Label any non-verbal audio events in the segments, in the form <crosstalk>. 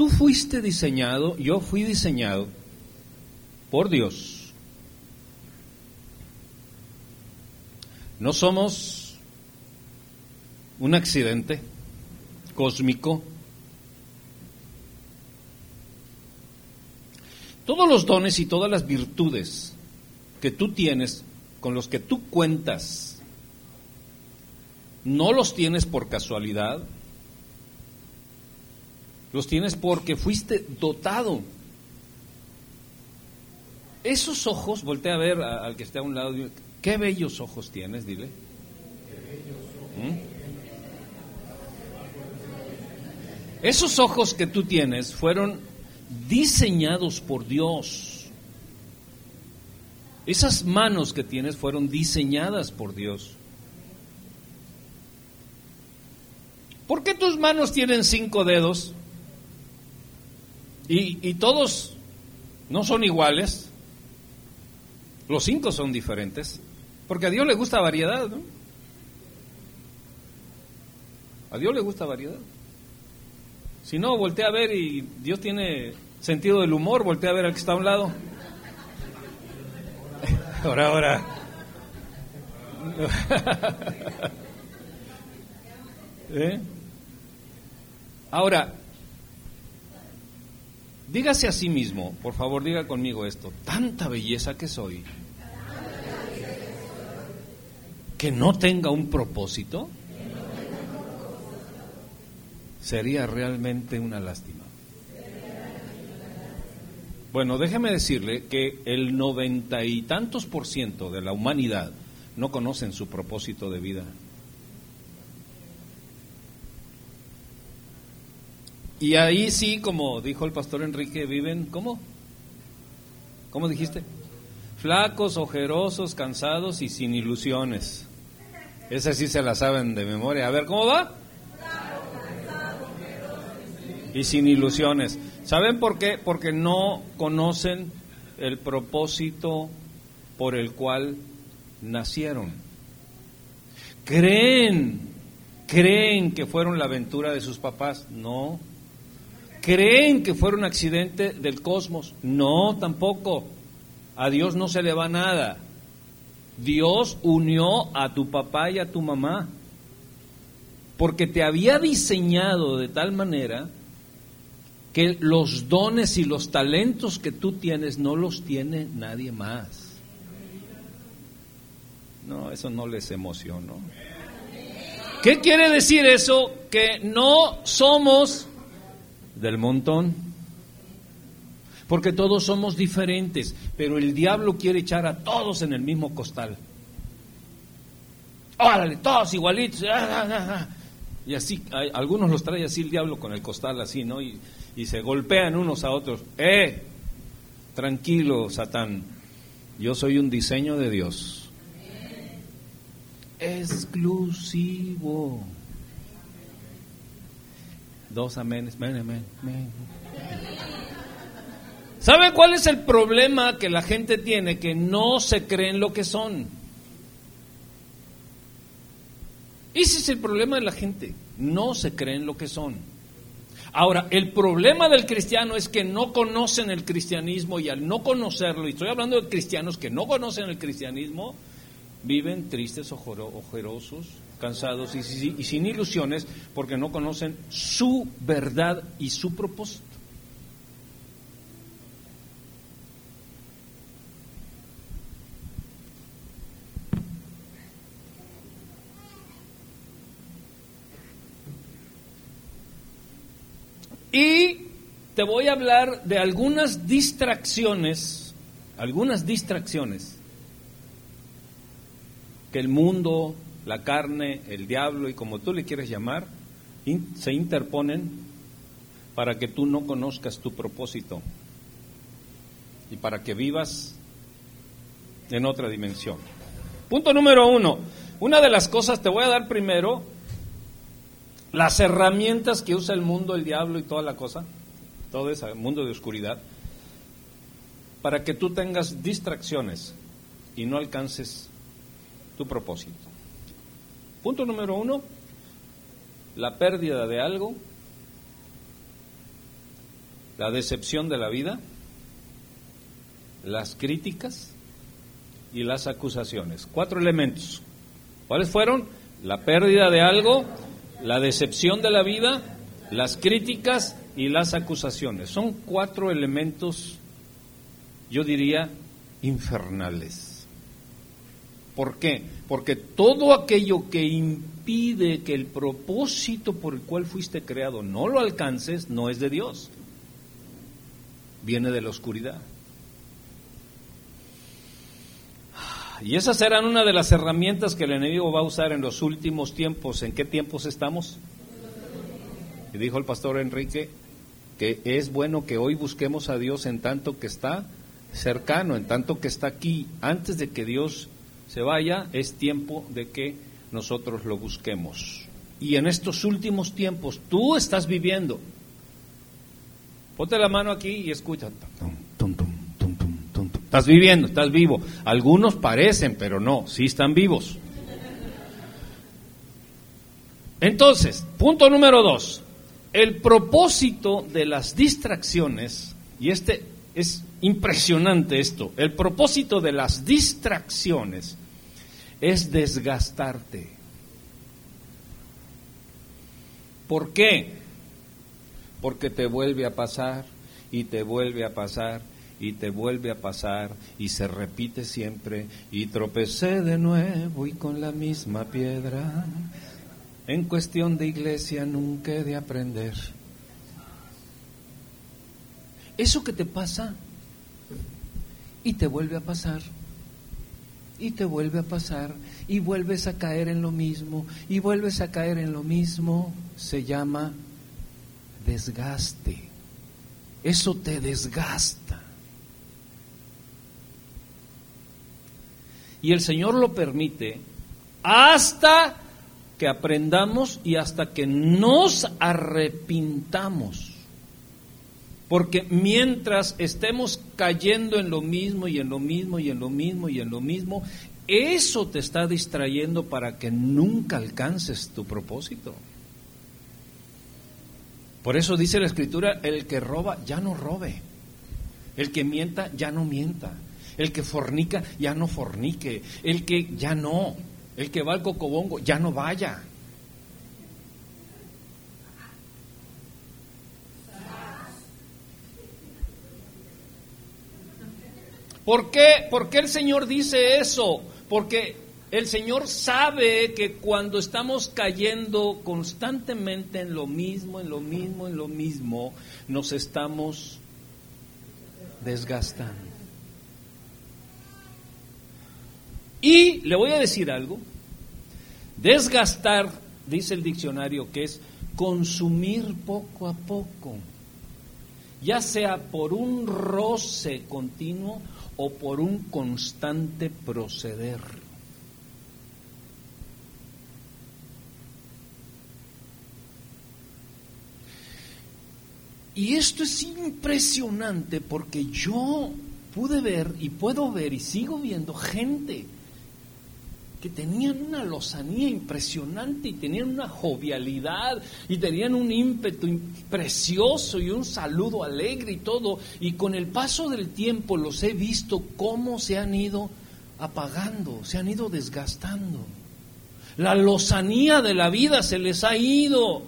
tú fuiste diseñado, yo fui diseñado por Dios. No somos un accidente cósmico. Todos los dones y todas las virtudes que tú tienes, con los que tú cuentas, no los tienes por casualidad, los tienes porque fuiste dotado. Esos ojos, voltea a ver al que esté a un lado, qué bellos ojos tienes, dile. ¿Mm? Esos ojos que tú tienes fueron diseñados por Dios. Esas manos que tienes fueron diseñadas por Dios. ¿Por qué tus manos tienen cinco dedos? Y, todos no son iguales. Los cinco son diferentes. Porque a Dios le gusta variedad, ¿no? A Dios le gusta variedad. Si no, voltea a ver y Dios tiene sentido del humor, voltea a ver al que está a un lado. <laughs> Ahora, ahora. <laughs> ¿Eh? Ahora, dígase a sí mismo, por favor, diga conmigo esto, tanta belleza que soy, que no tenga un propósito sería realmente una lástima. Bueno, déjeme decirle que el noventa y tantos por ciento de la humanidad no conocen su propósito de vida. Y ahí sí, como dijo el pastor Enrique, viven, ¿cómo? ¿Cómo dijiste? Flacos, ojerosos, cansados y sin ilusiones. Esa sí se la saben de memoria. A ver, ¿cómo va? y sin ilusiones. ¿Saben por qué? Porque no conocen el propósito por el cual nacieron. Creen, creen que fueron la aventura de sus papás. No. Creen que fueron un accidente del cosmos. No, tampoco. A Dios no se le va nada. Dios unió a tu papá y a tu mamá porque te había diseñado de tal manera que los dones y los talentos que tú tienes no los tiene nadie más. No, eso no les emocionó. ¿Qué quiere decir eso? Que no somos del montón. Porque todos somos diferentes, pero el diablo quiere echar a todos en el mismo costal. Órale, todos igualitos. Ah, ah, ah, y así, algunos los trae así el diablo con el costal así, ¿no? Y, y se golpean unos a otros. ¡Eh! Tranquilo, Satán. Yo soy un diseño de Dios. Exclusivo. Dos aménes. Amén, ¿Sabe cuál es el problema que la gente tiene? Que no se creen lo que son. Ese es el problema de la gente. No se creen lo que son. Ahora, el problema del cristiano es que no conocen el cristianismo y al no conocerlo, y estoy hablando de cristianos que no conocen el cristianismo, viven tristes, ojerosos, cansados y, sin ilusiones porque no conocen su verdad y su propósito. Y te voy a hablar de algunas distracciones, algunas distracciones que el mundo, la carne, el diablo y como tú le quieres llamar, se interponen para que tú no conozcas tu propósito y para que vivas en otra dimensión. Punto número uno. Una de las cosas te voy a dar primero las herramientas que usa el mundo, el diablo y toda la cosa, todo ese mundo de oscuridad, para que tú tengas distracciones y no alcances tu propósito. Punto número uno, la pérdida de algo la decepción de la vida, las críticas y las acusaciones. Cuatro elementos. ¿Cuáles fueron? La pérdida de algo, la decepción de la vida, las críticas y las acusaciones. Son cuatro elementos, yo diría, infernales. ¿Por qué? Porque todo aquello que impide que el propósito por el cual fuiste creado no lo alcances, no es de Dios. Viene de la oscuridad. Y esas serán una de las herramientas que el enemigo va a usar en los últimos tiempos. ¿En qué tiempos estamos? Y dijo el pastor Enrique que es bueno que hoy busquemos a Dios en tanto que está cercano, en tanto que está aquí. Antes de que Dios se vaya, es tiempo de que nosotros lo busquemos. Y en estos últimos tiempos tú estás viviendo. Ponte la mano aquí y escucha. Estás viviendo, estás vivo. Algunos parecen, pero no, sí están vivos. Entonces, punto número dos. El propósito de las distracciones, y este es impresionante esto, el propósito de las distracciones es desgastarte. ¿Por qué? Porque te vuelve a pasar y te vuelve a pasar y te vuelve a pasar y se repite siempre y tropecé de nuevo y con la misma piedra. En cuestión de iglesia nunca he de aprender. Eso que te pasa y te vuelve a pasar y te vuelve a pasar y vuelves a caer en lo mismo y vuelves a caer en lo mismo, se llama desgaste. Eso te desgasta. Y el Señor lo permite hasta que aprendamos y hasta que nos arrepintamos. Porque mientras estemos cayendo en lo mismo y en lo mismo y en lo mismo y en lo mismo, eso te está distrayendo para que nunca alcances tu propósito. Por eso dice la escritura, el que roba ya no robe, el que mienta ya no mienta, el que fornica ya no fornique, el que ya no, el que va al cocobongo, ya no vaya. ¿Por qué? ¿Por qué el Señor dice eso? Porque el Señor sabe que cuando estamos cayendo constantemente en lo mismo, en lo mismo, en lo mismo, nos estamos desgastando. Y le voy a decir algo, Desgastar, dice el diccionario, que es consumir poco a poco, ya sea por un roce continuo o por un constante proceder. Y esto es impresionante porque yo pude ver y puedo ver y sigo viendo gente que tenían una lozanía impresionante y tenían una jovialidad y tenían un ímpetu precioso y un saludo alegre y todo. Y con el paso del tiempo los he visto cómo se han ido apagando, se han ido desgastando. La lozanía de la vida se les ha ido.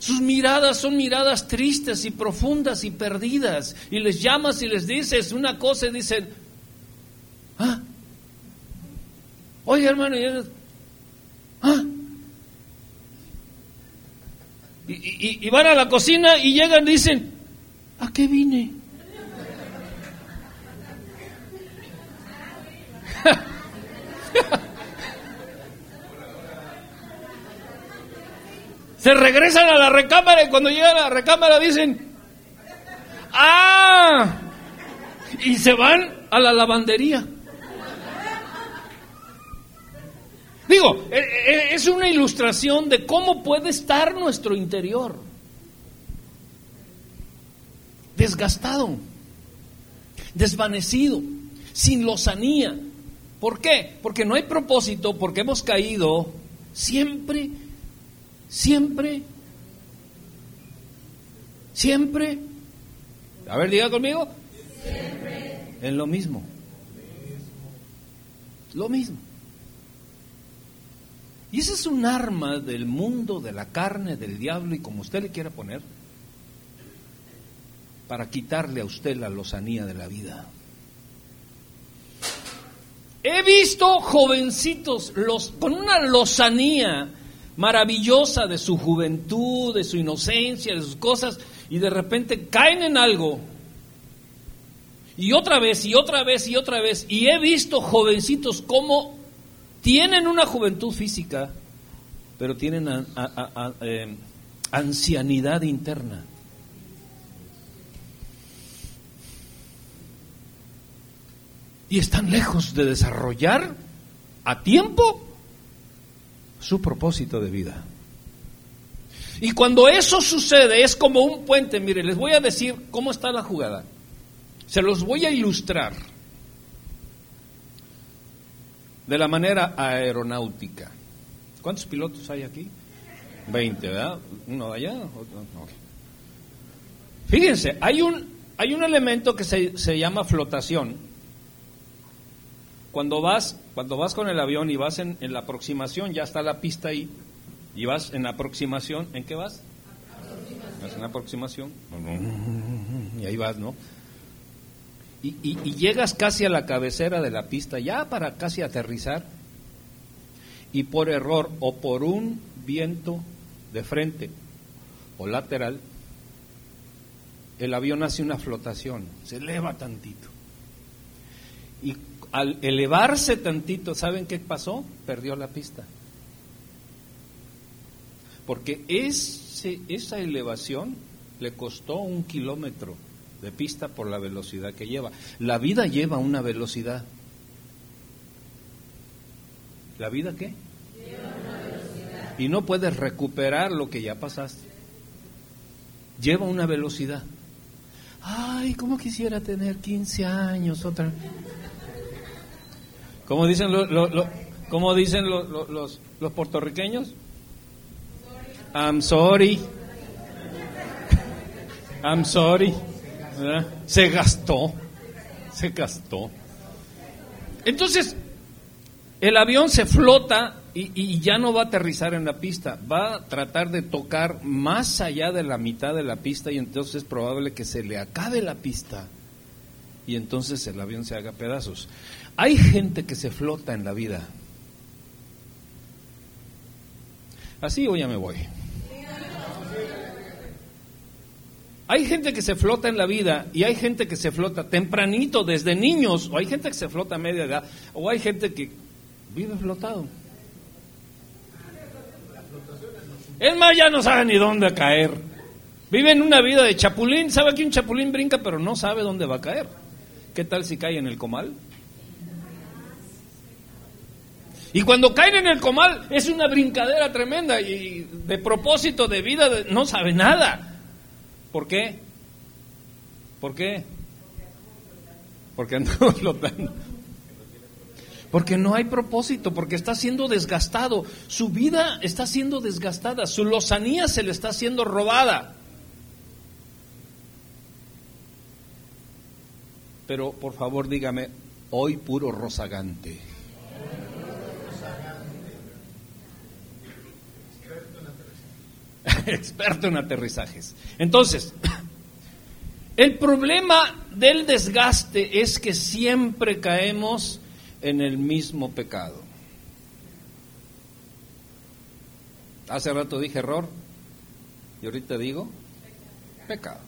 Sus miradas son miradas tristes y profundas y perdidas. Y les llamas y les dices una cosa y dicen, ah, Oye, hermano, ¿ah? y, y, van a la cocina y llegan y dicen, ¿a qué vine? <laughs> Se regresan a la recámara y cuando llegan a la recámara dicen, ¡ah! Y se van a la lavandería. Digo, e, e, es una ilustración de cómo puede estar nuestro interior. Desgastado, desvanecido, sin lozanía. ¿Por qué? Porque no hay propósito, porque hemos caído siempre, siempre, siempre A ver, diga conmigo. Siempre. En lo mismo. Lo mismo. Y ese es un arma del mundo, de la carne, del diablo y como usted le quiera poner, para quitarle a usted la lozanía de la vida. He visto jovencitos con una lozanía maravillosa de su juventud, de su inocencia, de sus cosas, y de repente caen en algo. Y otra vez, y otra vez, y otra vez. Y he visto jovencitos como tienen una juventud física, pero tienen eh, ancianidad interna. Y están lejos de desarrollar a tiempo su propósito de vida. Y cuando eso sucede es como un puente. Mire, les voy a decir cómo está la jugada. Se los voy a ilustrar de la manera aeronáutica. ¿Cuántos pilotos hay aquí? Veinte, ¿verdad? Uno allá, otro. Fíjense, hay un, hay un elemento que se, se llama flotación. Cuando vas, cuando vas con el avión y vas en, en, la aproximación, ya está la pista ahí, y vas en la aproximación, ¿en qué vas? Vas en la aproximación, <laughs> y ahí vas, ¿no? Y, llegas casi a la cabecera de la pista, ya para casi aterrizar, y por error o por un viento de frente o lateral, el avión hace una flotación, se eleva tantito. Y al elevarse tantito, ¿saben qué pasó? Perdió la pista. Porque ese, esa elevación le costó un kilómetro de pista por la velocidad que lleva. La vida lleva una velocidad. ¿La vida qué? Y no puedes recuperar lo que ya pasaste. Lleva una velocidad. Ay, ¿cómo quisiera tener 15 años otra ¿Cómo dicen, lo, lo, dicen los, los puertorriqueños? I'm sorry. I'm sorry. Se gastó, se gastó. Entonces, el avión se flota y, ya no va a aterrizar en la pista, va a tratar de tocar más allá de la mitad de la pista y entonces es probable que se le acabe la pista y entonces el avión se haga pedazos. Hay gente que se flota en la vida. Así o ya me voy. Hay gente que se flota en la vida y hay gente que se flota tempranito, desde niños, o hay gente que se flota a media edad, o hay gente que vive flotado. Es más, ya no sabe ni dónde caer. Viven una vida de chapulín. Sabe que un chapulín brinca, pero no sabe dónde va a caer. ¿Qué tal si cae en el comal? Y cuando caen en el comal es una brincadera tremenda y de propósito de vida no sabe nada. ¿Por qué? ¿Por qué? Porque andamos <laughs> flotando. Porque no hay propósito, porque está siendo desgastado. Su vida está siendo desgastada, su lozanía se le está siendo robada. Pero por favor dígame, hoy puro rozagante. <laughs> experto en aterrizajes. Entonces, el problema del desgaste es que siempre caemos en el mismo pecado. Hace rato dije error y ahorita digo pecado.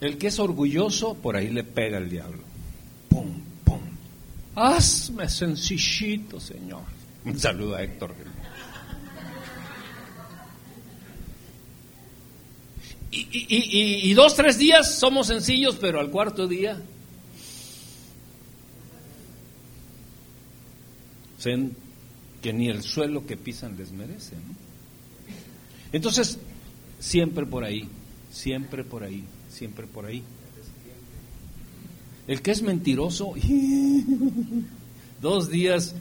El que es orgulloso, por ahí le pega el diablo. Pum, pum. Hazme sencillito, Señor. Un saludo a Héctor. Y, dos, tres días somos sencillos, pero al cuarto día ven que ni el suelo que pisan les merece. Entonces, siempre por ahí, siempre por ahí, siempre por ahí. El que es mentiroso, <laughs> dos días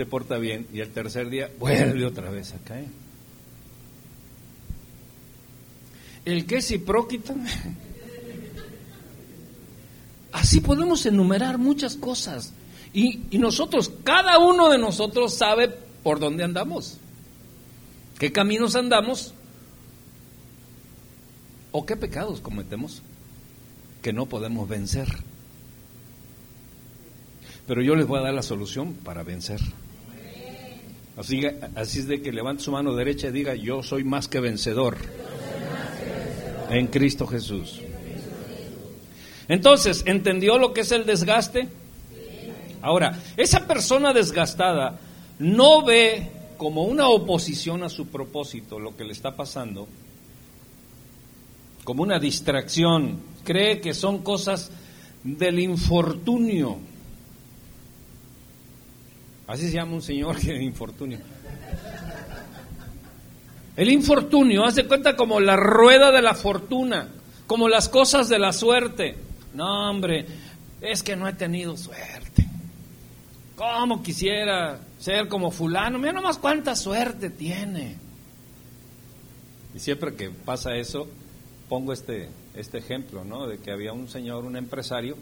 se porta bien y el tercer día vuelve otra vez a caer. el que es hipróquita. <laughs> Así podemos enumerar muchas cosas. Y, y, nosotros, cada uno de nosotros sabe por dónde andamos, qué caminos andamos o qué pecados cometemos que no podemos vencer. Pero yo les voy a dar la solución para vencer. Así, así es de que levante su mano derecha y diga, yo soy más que vencedor en Cristo Jesús. Entonces, ¿entendió lo que es el desgaste? Ahora, esa persona desgastada no ve como una oposición a su propósito lo que le está pasando, como una distracción, cree que son cosas del infortunio. Así se llama un señor que es infortunio. El infortunio, hace cuenta como la rueda de la fortuna, como las cosas de la suerte. No, hombre, es que no he tenido suerte. ¿Cómo quisiera ser como fulano? Mira nomás cuánta suerte tiene. Y siempre que pasa eso, pongo este, este ejemplo, ¿no? De que había un señor, un empresario,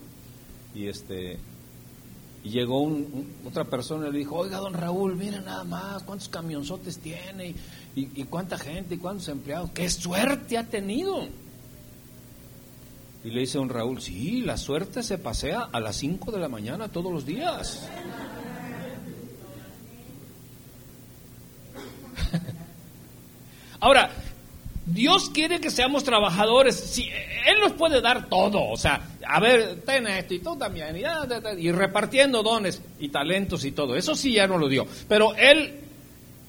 y este y llegó otra persona y le dijo, oiga, don Raúl, mire nada más, cuántos camionzotes tiene, y, y cuánta gente, y cuántos empleados, qué suerte ha tenido. Y le dice don Raúl, sí, la suerte se pasea a las 5 de la mañana todos los días. <laughs> Ahora, Dios quiere que seamos trabajadores. Si, él nos puede dar todo. O sea, a ver, ten esto y tú también. Y, repartiendo dones y talentos y todo. Eso sí ya no lo dio. Pero Él,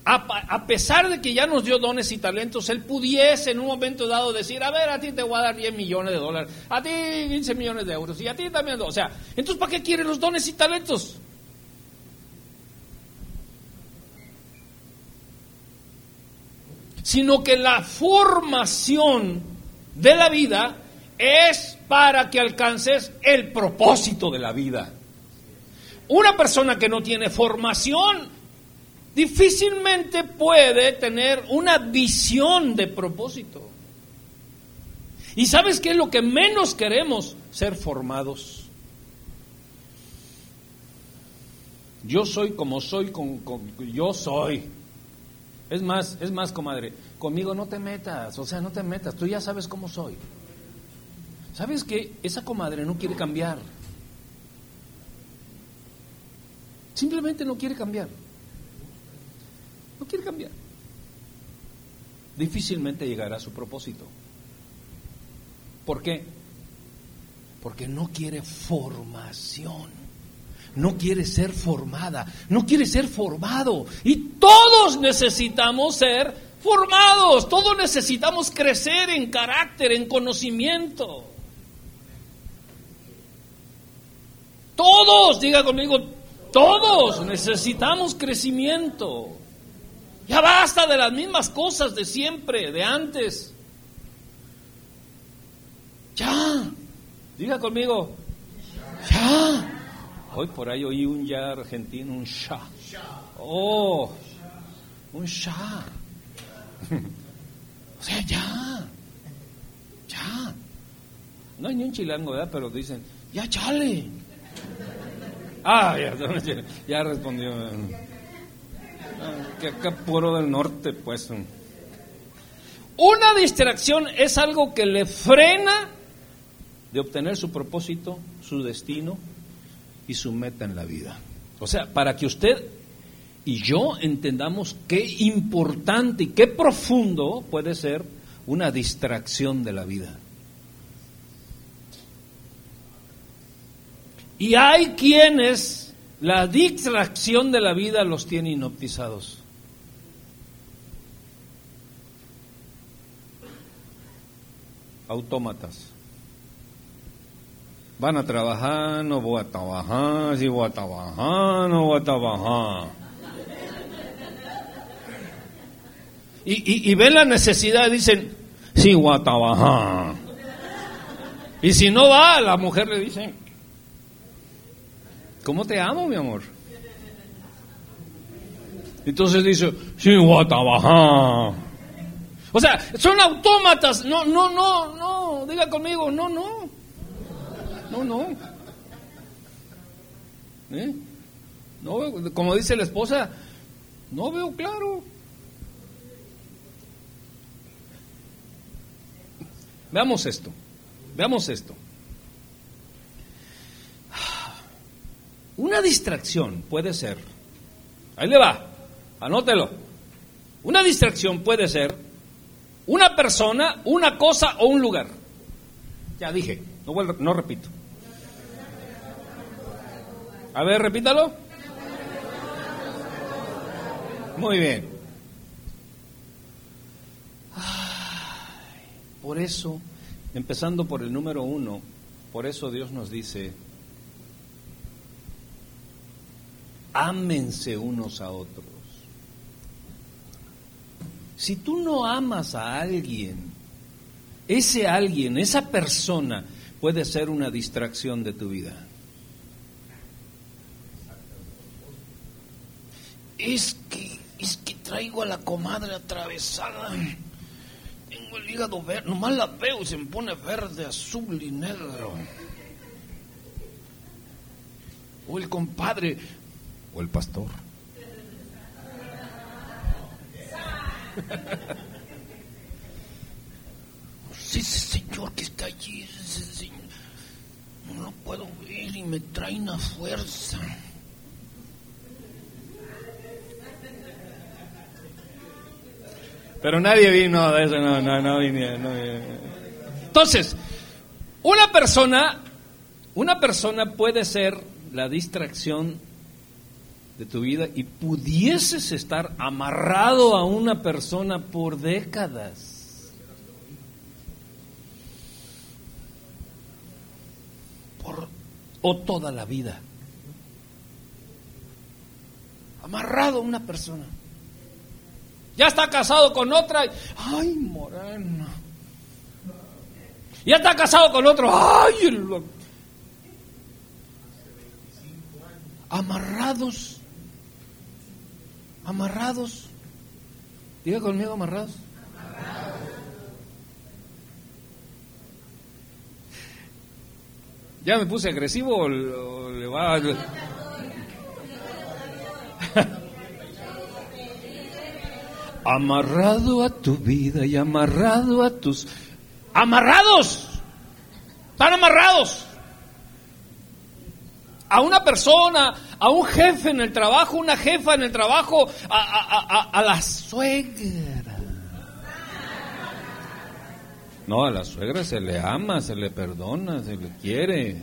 a, a, pesar de que ya nos dio dones y talentos, Él pudiese en un momento dado decir, a ver, a ti te voy a dar 10 millones de dólares, a ti 15 millones de euros y a ti también. O sea, entonces, ¿para qué quiere los dones y talentos? Sino que la formación de la vida es para que alcances el propósito de la vida. Una persona que no tiene formación difícilmente puede tener una visión de propósito. ¿Y sabes qué es lo que menos queremos? Ser formados. Yo soy como soy, con, yo soy. Es más, es más, comadre, conmigo no te metas, o sea, no te metas, tú ya sabes cómo soy. ¿Sabes que esa comadre no quiere cambiar? Simplemente no quiere cambiar. No quiere cambiar. Difícilmente llegará a su propósito. ¿Por qué? Porque no quiere formación no quiere ser formada, no quiere ser formado. Y todos necesitamos ser formados, todos necesitamos crecer en carácter, en conocimiento. Todos, diga conmigo, todos necesitamos crecimiento. Ya basta de las mismas cosas de siempre, de antes. Ya, diga conmigo, ya. Hoy por ahí oí un ya argentino, un sha. Oh, un sha. <laughs> o sea, ya. Ya. No hay ni un chilango, ¿verdad? Pero dicen, ya chale. Ah, ya, ya respondió. Que acá puro del norte, pues. Una distracción es algo que le frena de obtener su propósito, su destino, y su meta en la vida. O sea, para que usted y yo entendamos qué importante y qué profundo puede ser una distracción de la vida. Y hay quienes la distracción de la vida los tiene hipnotizados. Autómatas. Van a trabajar, no voy a trabajar, si voy a trabajar, no voy a trabajar. Y, y, ven la necesidad y dicen, sí, voy a trabajar. Y si no va, la mujer le dice, ¿cómo te amo, mi amor? Entonces dice, sí, voy a trabajar. O sea, son autómatas. No, no, no, no. Diga conmigo, no, no. No, no. ¿Eh? No, como dice la esposa, no veo claro. Veamos esto. Veamos esto. Una distracción puede ser, ahí le va, anótelo. Una distracción puede ser una persona, una cosa o un lugar. Ya dije, no, no repito. A ver, repítalo. Muy bien. por eso, empezando por el número uno, por eso Dios nos dice, ámense unos a otros. Si tú no amas a alguien, ese alguien, esa persona puede ser una distracción de tu vida. Es que, es que traigo a la comadre atravesada. Tengo el hígado verde, nomás la veo y se me pone verde, azul y negro. O el compadre, o el pastor. Sí, ese señor que está allí, ese señor, no lo puedo ver y me trae una fuerza. Pero nadie vino de eso, no, no, no, no, Entonces, una persona, una persona puede ser la distracción de tu vida y pudieses estar amarrado a una persona por décadas. O toda la vida. Amarrado a una persona. Ya está casado con otra. Ay, morena. Ya está casado con otro. Ay, el... amarrados amarrados. Diga conmigo, amarrados. ¿Ya me puse agresivo o le va a... amarrado a tu vida y amarrado a tus... ¡Amarrados! ¡Están amarrados! A una persona, a un jefe en el trabajo, una jefa en el trabajo, a, la suegra. No, a la suegra se le ama, se le perdona, se le quiere.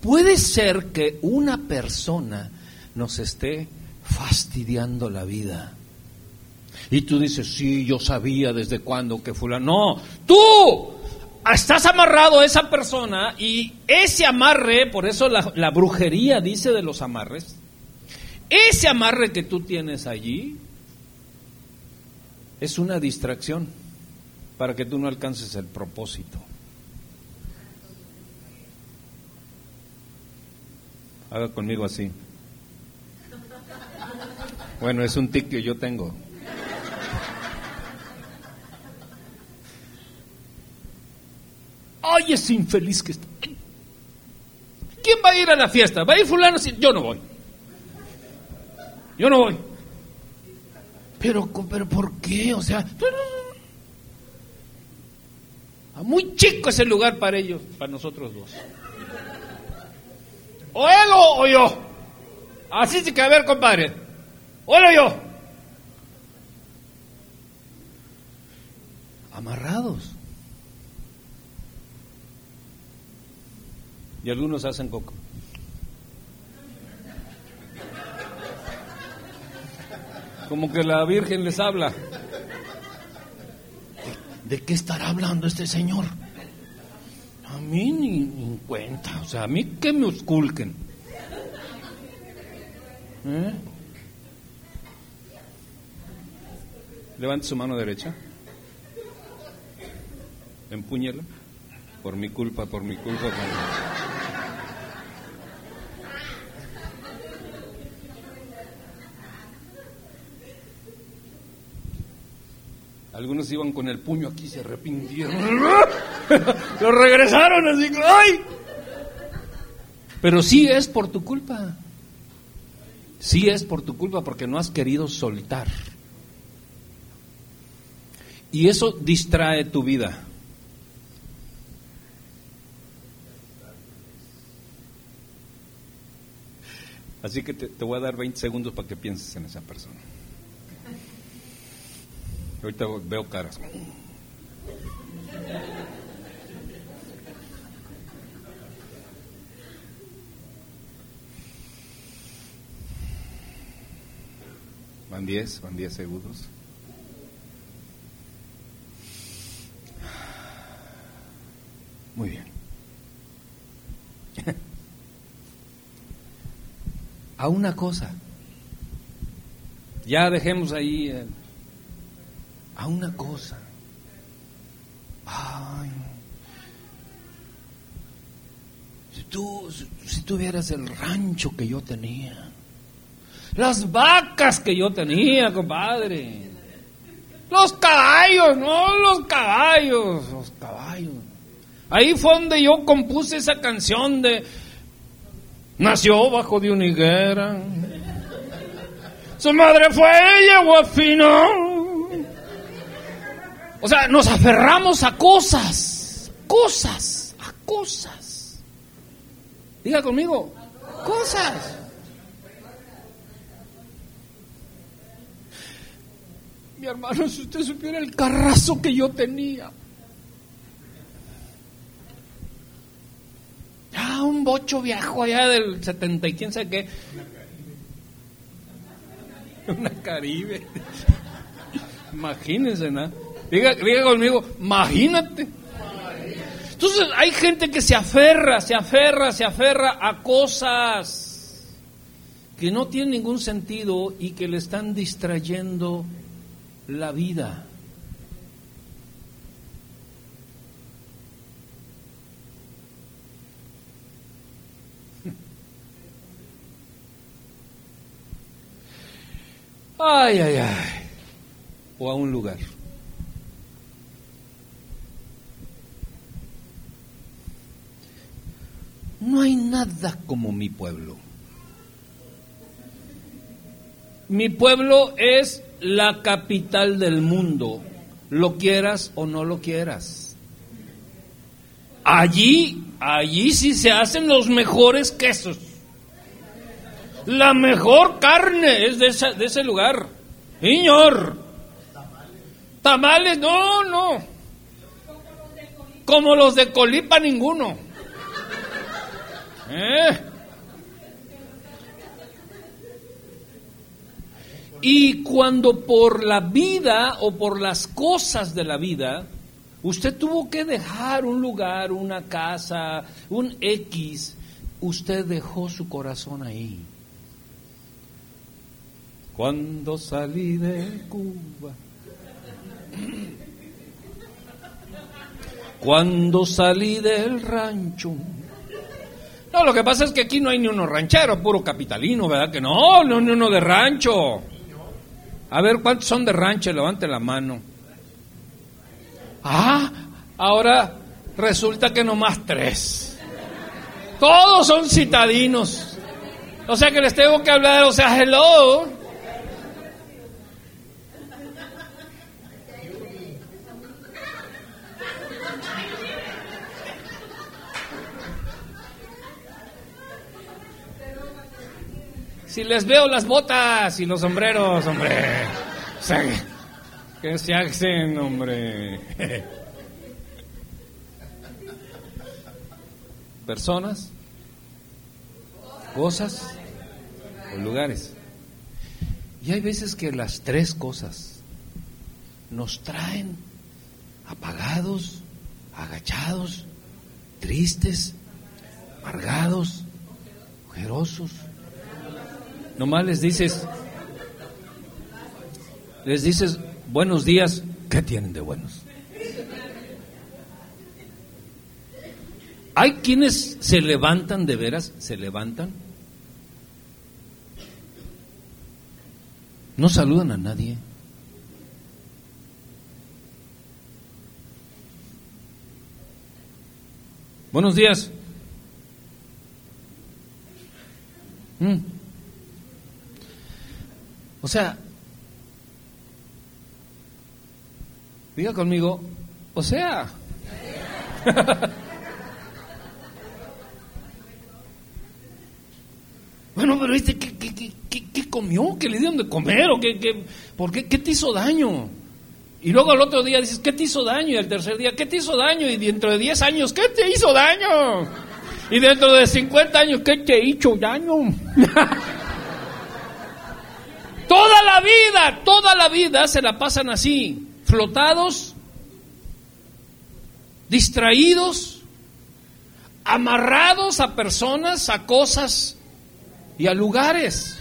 Puede ser que una persona nos esté fastidiando la vida. Y tú dices, sí, yo sabía desde cuándo que fulano. No, tú estás amarrado a esa persona y ese amarre, por eso la, brujería dice de los amarres, ese amarre que tú tienes allí es una distracción para que tú no alcances el propósito. Haga conmigo así. Bueno, es un tic que yo tengo. Ay, es infeliz que está. ¿Quién va a ir a la fiesta? ¿Va a ir fulano? Yo no voy. Yo no voy. Pero, pero ¿por qué? O sea, muy chico es el lugar para ellos, para nosotros dos. O él o, yo. Así sí que a ver, compadre. O yo. Amarrados. y algunos hacen coco. Como que la Virgen les habla. ¿De, qué estará hablando este señor? A mí ni, ni, cuenta, o sea, a mí que me osculquen. ¿Eh? Levante su mano derecha. Empúñela. Por mi culpa, por mi culpa. Algunos iban con el puño aquí, se arrepintieron. <laughs> Lo regresaron así, ¡ay! Pero sí es por tu culpa. Sí es por tu culpa porque no has querido soltar. Y eso distrae tu vida. Así que te, voy a dar 20 segundos para que pienses en esa persona. Ahorita veo caras. Van 10, van 10 segundos. Muy bien. A una cosa. Ya dejemos ahí. Eh, a una cosa. Ay. Si tú, si tuvieras el rancho que yo tenía las vacas que yo tenía, compadre. Los caballos, no los caballos, los caballos. Ahí fue donde yo compuse esa canción de Nació bajo de una higuera. Su madre fue ella, fino. O sea, nos aferramos a cosas, cosas, a cosas. Diga conmigo, cosas. Mi hermano, si usted supiera el carrazo que yo tenía. Ah, un bocho viejo allá del 70 y quién sabe qué. Una Caribe. Imagínense, ¿no? Diga, diga conmigo, imagínate. Entonces hay gente que se aferra, se aferra, se aferra a cosas que no tienen ningún sentido y que le están distrayendo la vida. Ay, ay, ay. O a un lugar. No hay nada como mi pueblo. Mi pueblo es la capital del mundo, lo quieras o no lo quieras. Allí, allí sí se hacen los mejores quesos. La mejor carne es de, de ese lugar. Señor. Tamales, no, no. Como los de Colipa, ninguno. ¿Eh? Y cuando por la vida o por las cosas de la vida, usted tuvo que dejar un lugar, una casa, un X, usted dejó su corazón ahí. Cuando salí de Cuba, cuando salí del rancho, no, lo que pasa es que aquí no hay ni uno ranchero, puro capitalino, ¿verdad? Que no, no, ni uno de rancho. A ver, ¿cuántos son de rancho? Levante la mano. Ah, ahora resulta que nomás tres. Todos son citadinos. O sea que les tengo que hablar, o sea, hello. Si les veo las botas y los sombreros, hombre. que se hacen, hombre. Personas, cosas o lugares. Y hay veces que las tres cosas nos traen apagados, agachados, tristes, amargados, ojerosos Nomás les dices, les dices buenos días, ¿qué tienen de buenos? Hay quienes se levantan de veras, se levantan. No saludan a nadie. Buenos días. Mm. O sea, diga conmigo, o sea. <laughs> bueno, pero este, ¿qué, qué, qué, comió? ¿Qué le dieron de comer? ¿O qué, qué, por qué, qué te hizo daño? Y luego al otro día dices, ¿qué te hizo daño? Y al tercer día, ¿qué te hizo daño? Y dentro de 10 años, ¿qué te hizo daño? Y dentro de 50 años, ¿qué te hizo daño? <laughs> la vida, toda la vida se la pasan así, flotados, distraídos, amarrados a personas, a cosas y a lugares.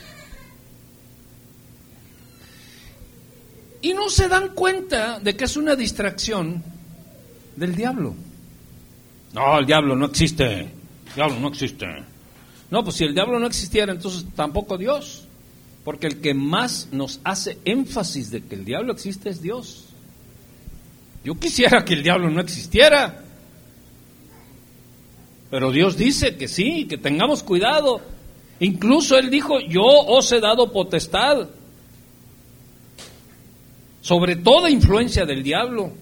y no se dan cuenta de que es una distracción del diablo. No, el diablo no existe. El diablo no existe. No, pues si el diablo no existiera, entonces tampoco Dios. Porque el que más nos hace énfasis de que el diablo existe es Dios. Yo quisiera que el diablo no existiera. Pero Dios dice que sí, que tengamos cuidado. Incluso Él dijo, yo os he dado potestad sobre toda influencia del diablo.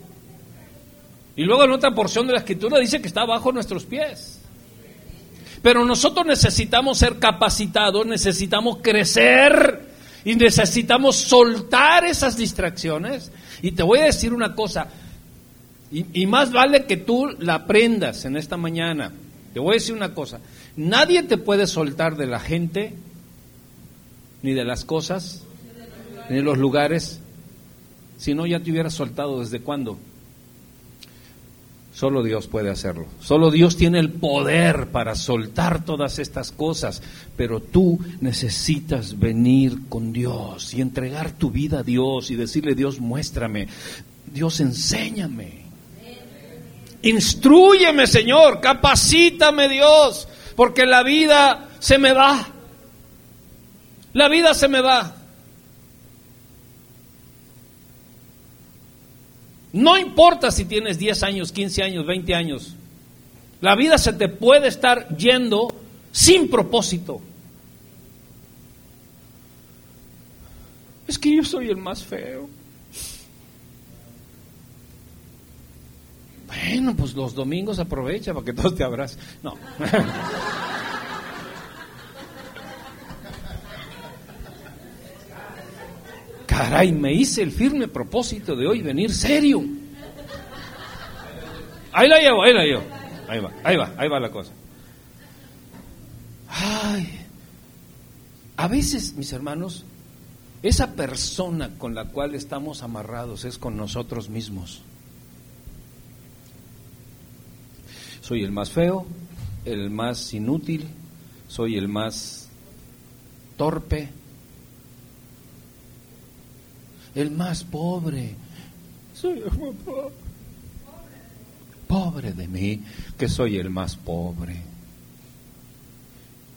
Y luego en otra porción de la escritura dice que está bajo nuestros pies. Pero nosotros necesitamos ser capacitados, necesitamos crecer y necesitamos soltar esas distracciones. Y te voy a decir una cosa, y, más vale que tú la aprendas en esta mañana. Te voy a decir una cosa, nadie te puede soltar de la gente, ni de las cosas, ni de los lugares, si no, ya te hubiera soltado desde cuándo. Solo Dios puede hacerlo. Solo Dios tiene el poder para soltar todas estas cosas. Pero tú necesitas venir con Dios y entregar tu vida a Dios y decirle, Dios, muéstrame. Dios, enséñame. Instruyeme, Señor. Capacítame, Dios. Porque la vida se me va. La vida se me va. No importa si tienes 10 años, 15 años, 20 años. La vida se te puede estar yendo sin propósito. Es que yo soy el más feo. Bueno, pues los domingos aprovecha para que todos te abracen. No. <laughs> Caray, me hice el firme propósito de hoy venir serio. Ahí la llevo, ahí la llevo. Ahí va, ahí va, ahí va la cosa. Ay, a veces, mis hermanos, esa persona con la cual estamos amarrados es con nosotros mismos. Soy el más feo, el más inútil, soy el más torpe, el más pobre. Soy el más pobre. Pobre de mí, que soy el más pobre.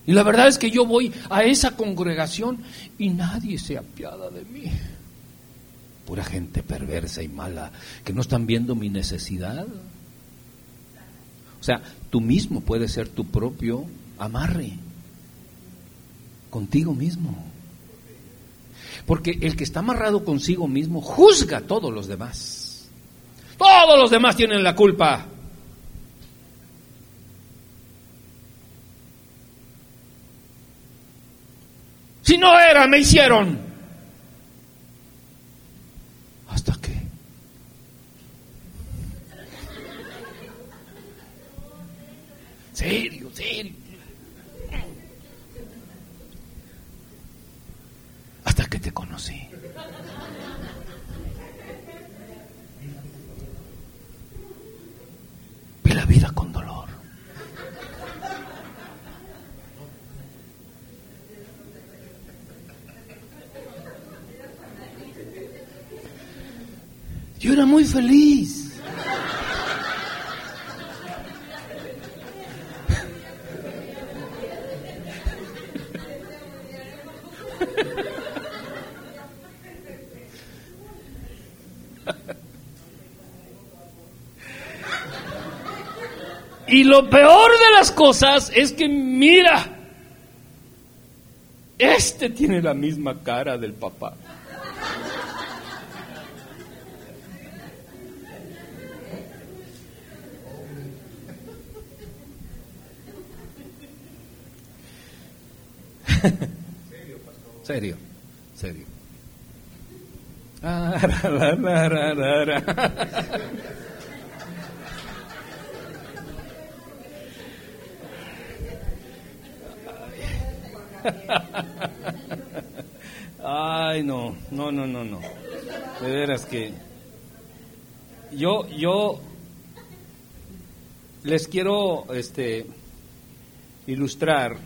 Y la verdad es que yo voy a esa congregación y nadie se apiada de mí. Pura gente perversa y mala que no están viendo mi necesidad. O sea, tú mismo puedes ser tu propio amarre contigo mismo. Porque el que está amarrado consigo mismo juzga a todos los demás. Todos los demás tienen la culpa. Si no era, me hicieron. ¿Hasta qué? Serio, serio. Que te conocí. Vi la vida con dolor. Yo era muy feliz. Y lo peor de las cosas es que, mira, este tiene la misma cara del papá. <laughs> serio, serio. Ah, Ay, no, no, no, no, no. De veras que yo, yo les quiero, este, ilustrar,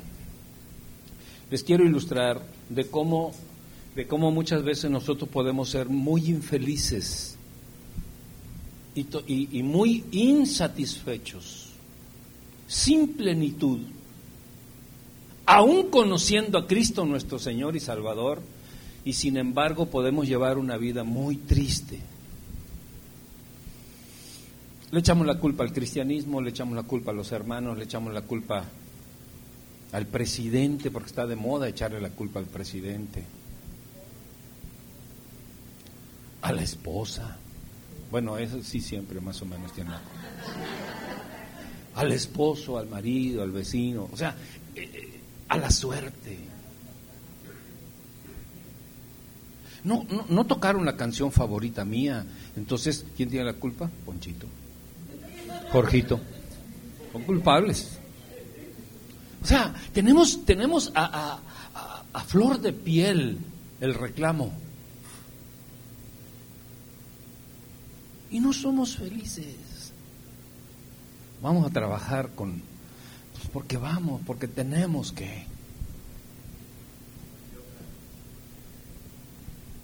les quiero ilustrar de cómo, de cómo muchas veces nosotros podemos ser muy infelices y, y muy insatisfechos, sin plenitud aún conociendo a Cristo nuestro Señor y Salvador, y sin embargo podemos llevar una vida muy triste. Le echamos la culpa al cristianismo, le echamos la culpa a los hermanos, le echamos la culpa al presidente, porque está de moda echarle la culpa al presidente, a la esposa. Bueno, eso sí siempre más o menos tiene la Al esposo, al marido, al vecino. O sea, eh, eh, a la suerte. No, no, tocaron la canción favorita mía. Entonces, ¿quién tiene la culpa? Ponchito. Jorgito. Son culpables. O sea, tenemos, tenemos a, a flor de piel el reclamo. Y no somos felices. Vamos a trabajar con porque vamos, porque tenemos que.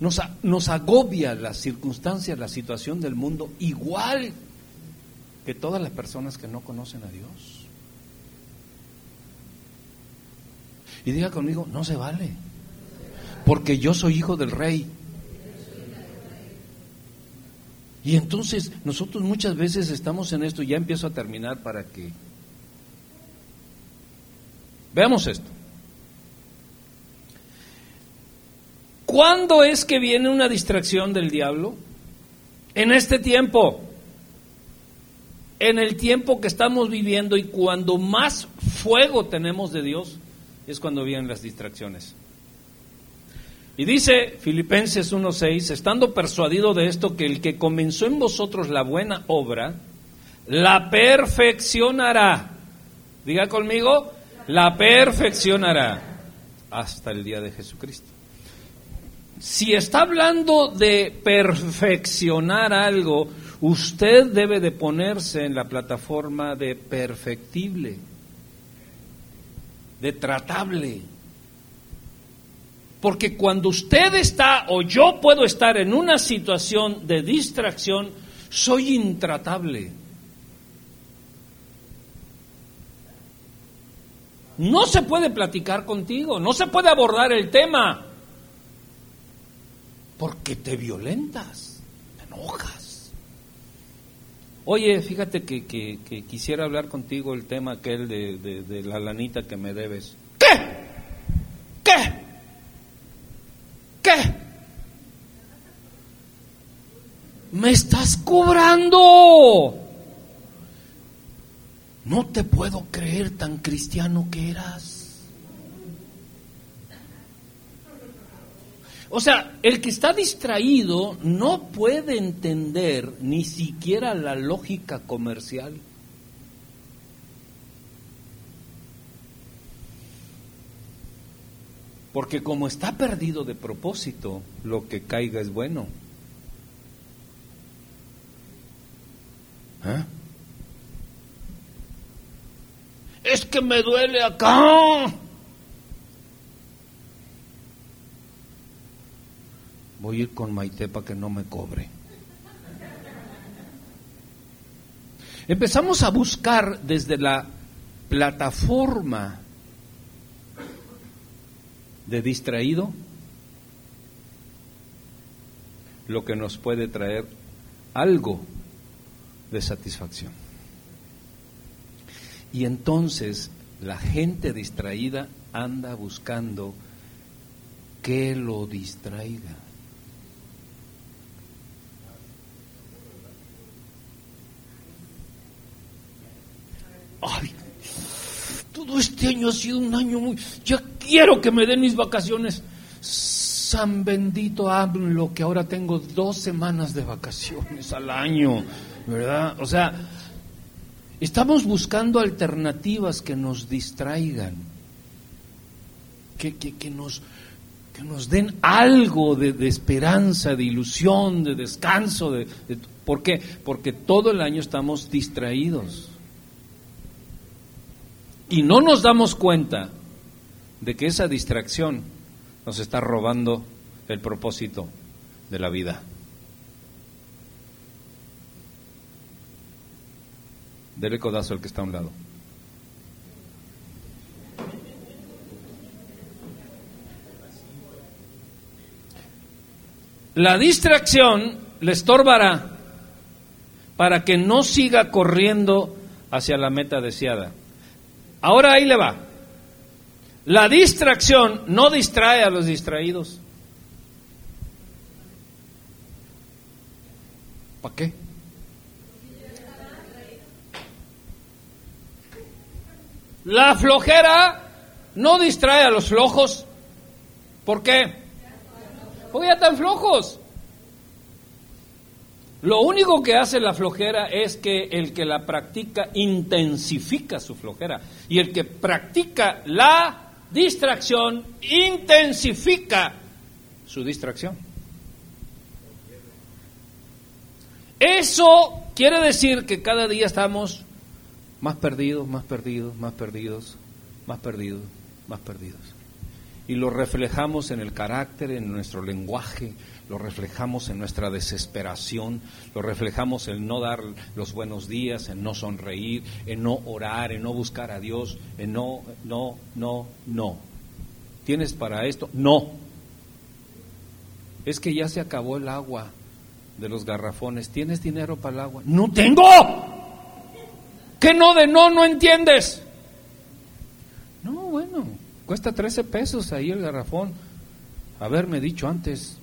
Nos, nos agobia las circunstancias, la situación del mundo, igual que todas las personas que no conocen a Dios. Y diga conmigo, no se vale, porque yo soy hijo del rey. Y entonces nosotros muchas veces estamos en esto, ya empiezo a terminar para que Veamos esto. ¿Cuándo es que viene una distracción del diablo? En este tiempo. En el tiempo que estamos viviendo y cuando más fuego tenemos de Dios es cuando vienen las distracciones. Y dice Filipenses 1:6, estando persuadido de esto, que el que comenzó en vosotros la buena obra, la perfeccionará. Diga conmigo, la perfeccionará hasta el día de Jesucristo. Si está hablando de perfeccionar algo, usted debe de ponerse en la plataforma de perfectible, de tratable. Porque cuando usted está o yo puedo estar en una situación de distracción, soy intratable. No se puede platicar contigo, no se puede abordar el tema, porque te violentas, te enojas. Oye, fíjate que, quisiera hablar contigo el tema aquel de, de la lanita que me debes. ¿Qué? ¿Qué? ¿Qué? Me estás cobrando. No te puedo creer tan cristiano que eras. O sea, el que está distraído no puede entender ni siquiera la lógica comercial. Porque como está perdido de propósito, lo que caiga es bueno. ¿Eh? Es que me duele acá. Voy a ir con Maite para que no me cobre. Empezamos a buscar desde la plataforma de distraído lo que nos puede traer algo de satisfacción. Y entonces la gente distraída anda buscando que lo distraiga. Ay, todo este año ha sido un año muy... Ya quiero que me den mis vacaciones. San bendito hablo que ahora tengo dos semanas de vacaciones al año, ¿verdad? O sea, estamos buscando alternativas que nos distraigan, que, que, nos, que nos den algo de, esperanza, de ilusión, de descanso. De, ¿Por qué? Porque todo el año estamos distraídos. Y no nos damos cuenta de que esa distracción nos está robando el propósito de la vida. Dele codazo al que está a un lado. La distracción le estorbará para que no siga corriendo hacia la meta deseada. Ahora ahí le va. La distracción no distrae a los distraídos. ¿Para qué? La flojera no distrae a los flojos. ¿Por qué? Porque ya están flojos. Lo único que hace la flojera es que el que la practica intensifica su flojera. Y el que practica la distracción intensifica su distracción. Eso quiere decir que cada día estamos más perdidos, más perdidos, más perdidos, más perdidos, más perdidos. Y lo reflejamos en el carácter, en nuestro lenguaje, lo reflejamos en nuestra desesperación, lo reflejamos en no dar los buenos días, en no sonreír, en no orar, en no buscar a Dios, en no, no, no, no. ¿Tienes para esto? No. Es que ya se acabó el agua de los garrafones. ¿Tienes dinero para el agua? No tengo. ¿Qué no de no no entiendes? No, bueno, cuesta 13 pesos ahí el garrafón. Haberme dicho antes.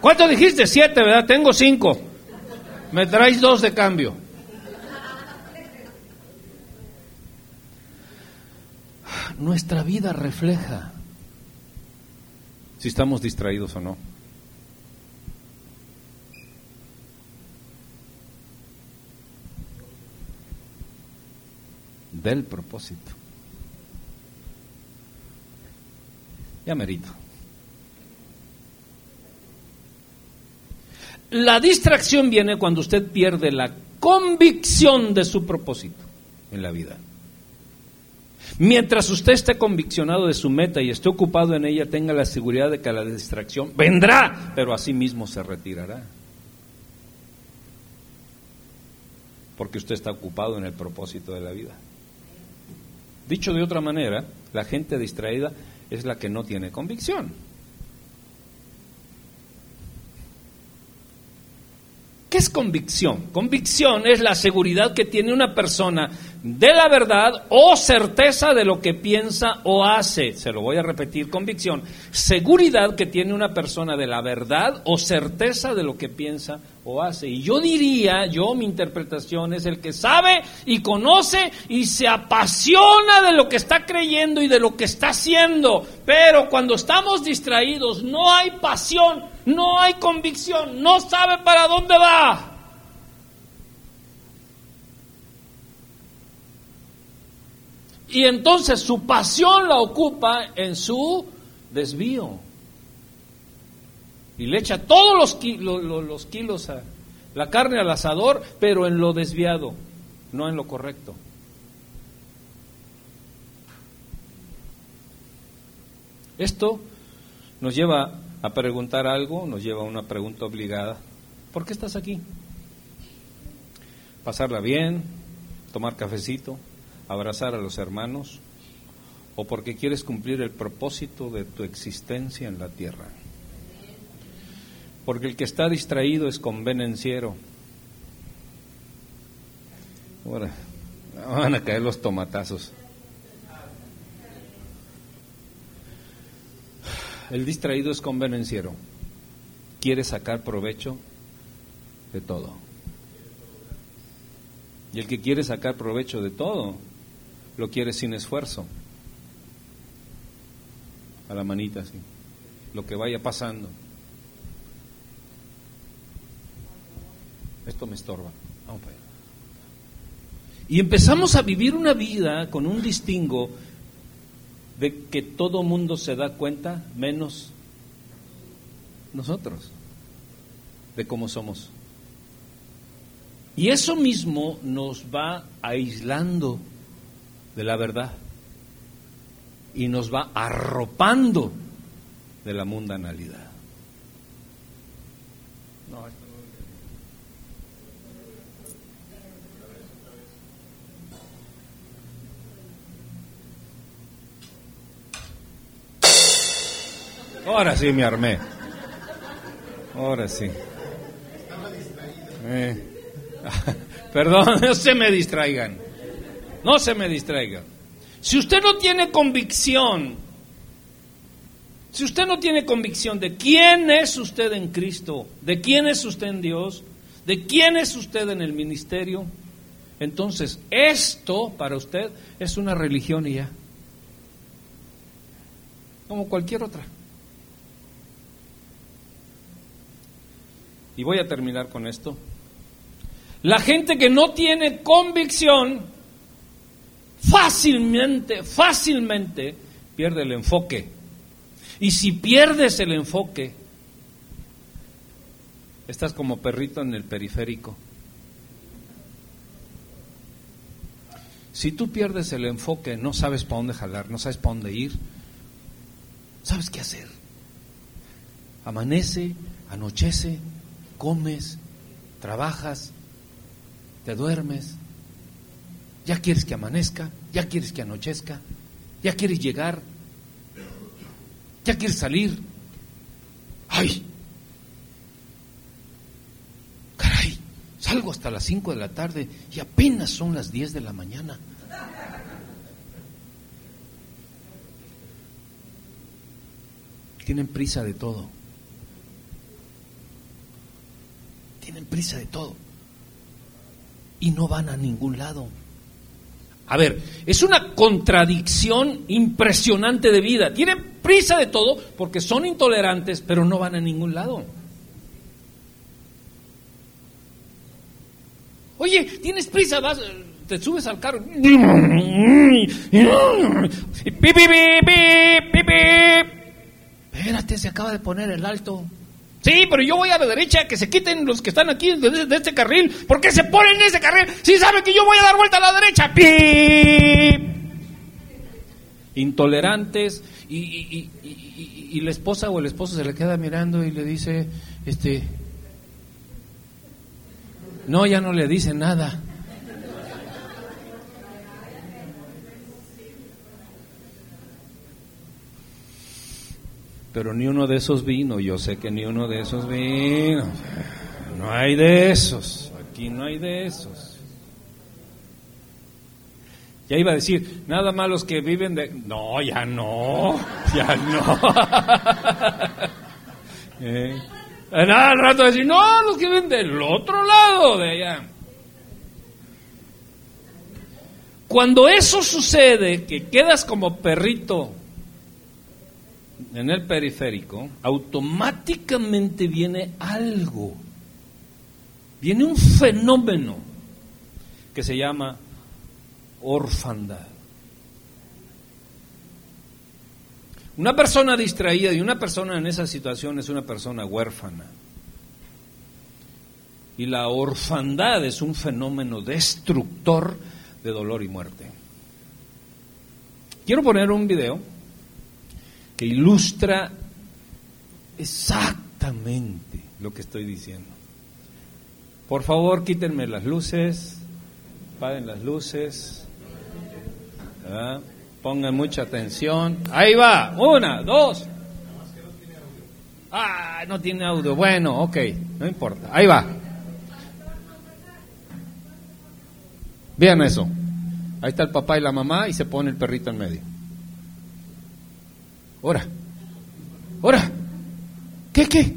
¿Cuánto dijiste? Siete, ¿verdad? Tengo cinco. Me traes dos de cambio. Nuestra vida refleja si estamos distraídos o no. Del propósito. Ya merito. La distracción viene cuando usted pierde la convicción de su propósito en la vida. Mientras usted esté conviccionado de su meta y esté ocupado en ella, tenga la seguridad de que la distracción vendrá, pero así mismo se retirará. Porque usted está ocupado en el propósito de la vida. Dicho de otra manera, la gente distraída es la que no tiene convicción. ¿Qué es convicción? Convicción es la seguridad que tiene una persona de la verdad o certeza de lo que piensa o hace. Se lo voy a repetir, convicción. Seguridad que tiene una persona de la verdad o certeza de lo que piensa o hace. Y yo diría, yo mi interpretación es el que sabe y conoce y se apasiona de lo que está creyendo y de lo que está haciendo. Pero cuando estamos distraídos no hay pasión no hay convicción, no sabe para dónde va. Y entonces su pasión la ocupa en su desvío. Y le echa todos los, kilos, los kilos a la carne al asador, pero en lo desviado, no en lo correcto. Esto nos lleva a preguntar algo, nos lleva a una pregunta obligada. ¿Por qué estás aquí? ¿Pasarla bien? ¿Tomar cafecito? ¿Abrazar a los hermanos? ¿O porque quieres cumplir el propósito de tu existencia en la tierra? Porque el que está distraído es convenenciero. Ahora, Van a caer los tomatazos. El distraído es convenenciero. Quiere sacar provecho de todo. Y el que quiere sacar provecho de todo, lo quiere sin esfuerzo. A la manita, así. Lo que vaya pasando. Esto me estorba. Vamos para allá. Y empezamos a vivir una vida con un distingo de que todo mundo se da cuenta, menos nosotros, de cómo somos. Y eso mismo nos va aislando de la verdad y nos va arropando de la mundanalidad. Ahora sí me armé. Ahora sí. Eh. <laughs> Perdón, <laughs> no se me distraigan. No se me distraigan. Si usted no tiene convicción, si usted no tiene convicción de quién es usted en Cristo, de quién es usted en Dios, de quién es usted en el ministerio, entonces esto para usted es una religión y ya. Como cualquier otra. Y voy a terminar con esto. La gente que no tiene convicción fácilmente, fácilmente pierde el enfoque. Y si pierdes el enfoque, estás como perrito en el periférico. Si tú pierdes el enfoque, no sabes para dónde jalar, no sabes para dónde ir, sabes qué hacer. Amanece, anochece, comes, trabajas, te duermes, ya quieres que amanezca, ya quieres que anochezca, ya quieres llegar, ya quieres salir. ¡Ay! Caray, salgo hasta las 5 de la tarde y apenas son las 10 de la mañana. Tienen prisa de todo. Tienen prisa de todo. Y no van a ningún lado. A ver, es una contradicción impresionante de vida. Tienen prisa de todo porque son intolerantes, pero no van a ningún lado. Oye, tienes prisa, vas, te subes al carro. Espérate, se acaba de poner el alto. Sí, pero yo voy a la derecha, que se quiten los que están aquí de, este carril. ¿Por qué se ponen en ese carril? Si saben que yo voy a dar vuelta a la derecha. ¡Pip! Intolerantes y, y, y, y, la esposa o el esposo se le queda mirando y le dice, este, no, ya no le dice nada. Pero ni uno de esos vino, yo sé que ni uno de esos vino. No hay de esos, aquí no hay de esos. Ya iba a decir, nada más los que viven de... No, ya no, <laughs> ya no. <laughs> eh. Nada, al rato decir, no, los que viven del otro lado de allá. Cuando eso sucede, que quedas como perrito en el periférico, automáticamente viene algo, viene un fenómeno que se llama orfandad. Una persona distraída y una persona en esa situación es una persona huérfana. Y la orfandad es un fenómeno destructor de dolor y muerte. Quiero poner un video que ilustra exactamente lo que estoy diciendo. Por favor, quítenme las luces, apaguen las luces, pongan mucha atención. Ahí va, una, dos. Ah, no tiene audio. Bueno, ok, no importa. Ahí va. Vean eso. Ahí está el papá y la mamá y se pone el perrito en medio. Ora. Ora. ¿Qué, qué?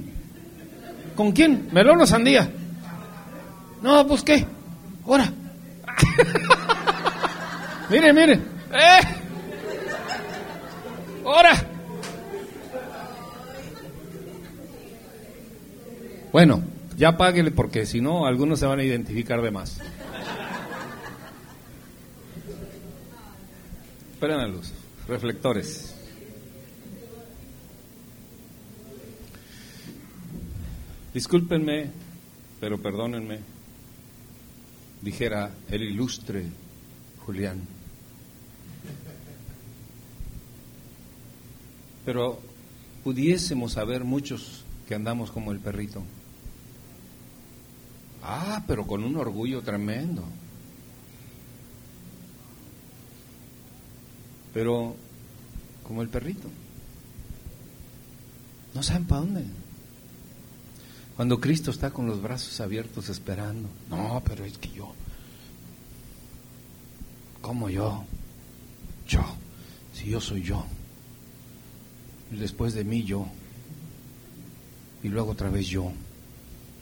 ¿Con quién? ¿Melón o sandía? No, pues qué. Ora. <laughs> mire, mire. ¡Eh! ¡Ora! Bueno, ya páguele porque si no, algunos se van a identificar de más. Esperen luz. Reflectores. Discúlpenme, pero perdónenme, dijera el ilustre Julián. Pero pudiésemos haber muchos que andamos como el perrito. Ah, pero con un orgullo tremendo. Pero como el perrito. No saben para dónde. Cuando Cristo está con los brazos abiertos esperando. No, pero es que yo. ¿Cómo yo? Yo. Si yo soy yo. Y después de mí yo. Y luego otra vez yo.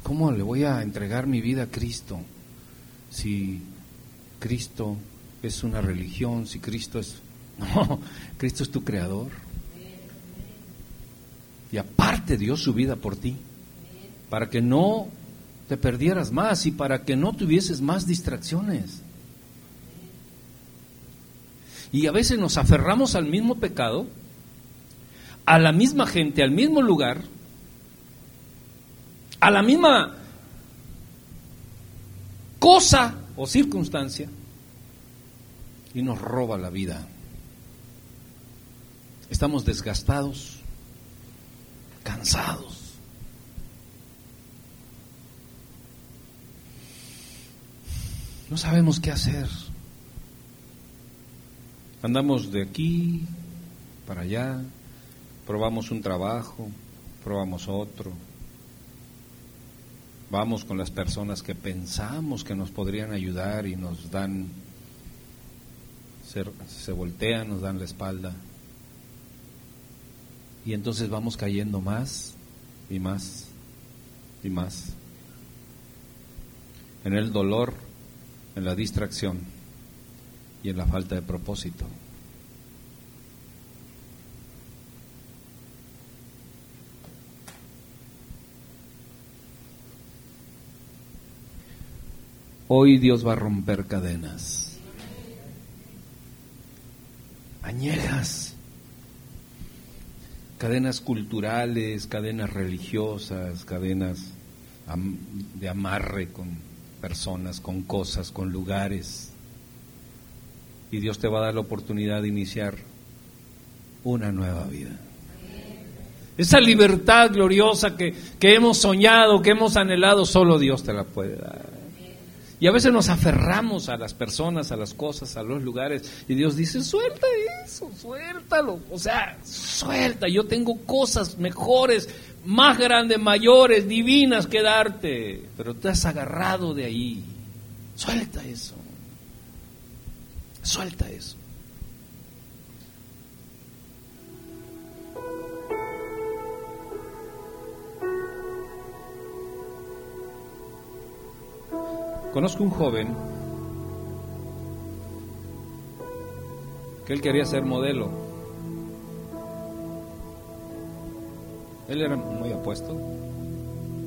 ¿Cómo le voy a entregar mi vida a Cristo si Cristo es una religión, si Cristo es... <laughs> No, Cristo es tu creador. Y aparte dio su vida por ti, para que no te perdieras más y para que no tuvieses más distracciones. Y a veces nos aferramos al mismo pecado, a la misma gente, al mismo lugar, a la misma cosa o circunstancia y nos roba la vida. Estamos desgastados, cansados. No sabemos qué hacer. Andamos de aquí para allá, probamos un trabajo, probamos otro, vamos con las personas que pensamos que nos podrían ayudar y nos dan, se, se voltean, nos dan la espalda. Y entonces vamos cayendo más y más y más en el dolor, en la distracción y en la falta de propósito. Hoy Dios va a romper cadenas. Añejas. Cadenas culturales, cadenas religiosas, cadenas de amarre con personas, con cosas, con lugares. Y Dios te va a dar la oportunidad de iniciar una nueva vida. Esa libertad gloriosa que, que hemos soñado, que hemos anhelado, solo Dios te la puede dar. Y a veces nos aferramos a las personas, a las cosas, a los lugares. Y Dios dice, suelta eso, suéltalo. O sea, suelta. Yo tengo cosas mejores, más grandes, mayores, divinas que darte. Pero te has agarrado de ahí. Suelta eso. Suelta eso. Conozco un joven que él quería ser modelo. Él era muy apuesto,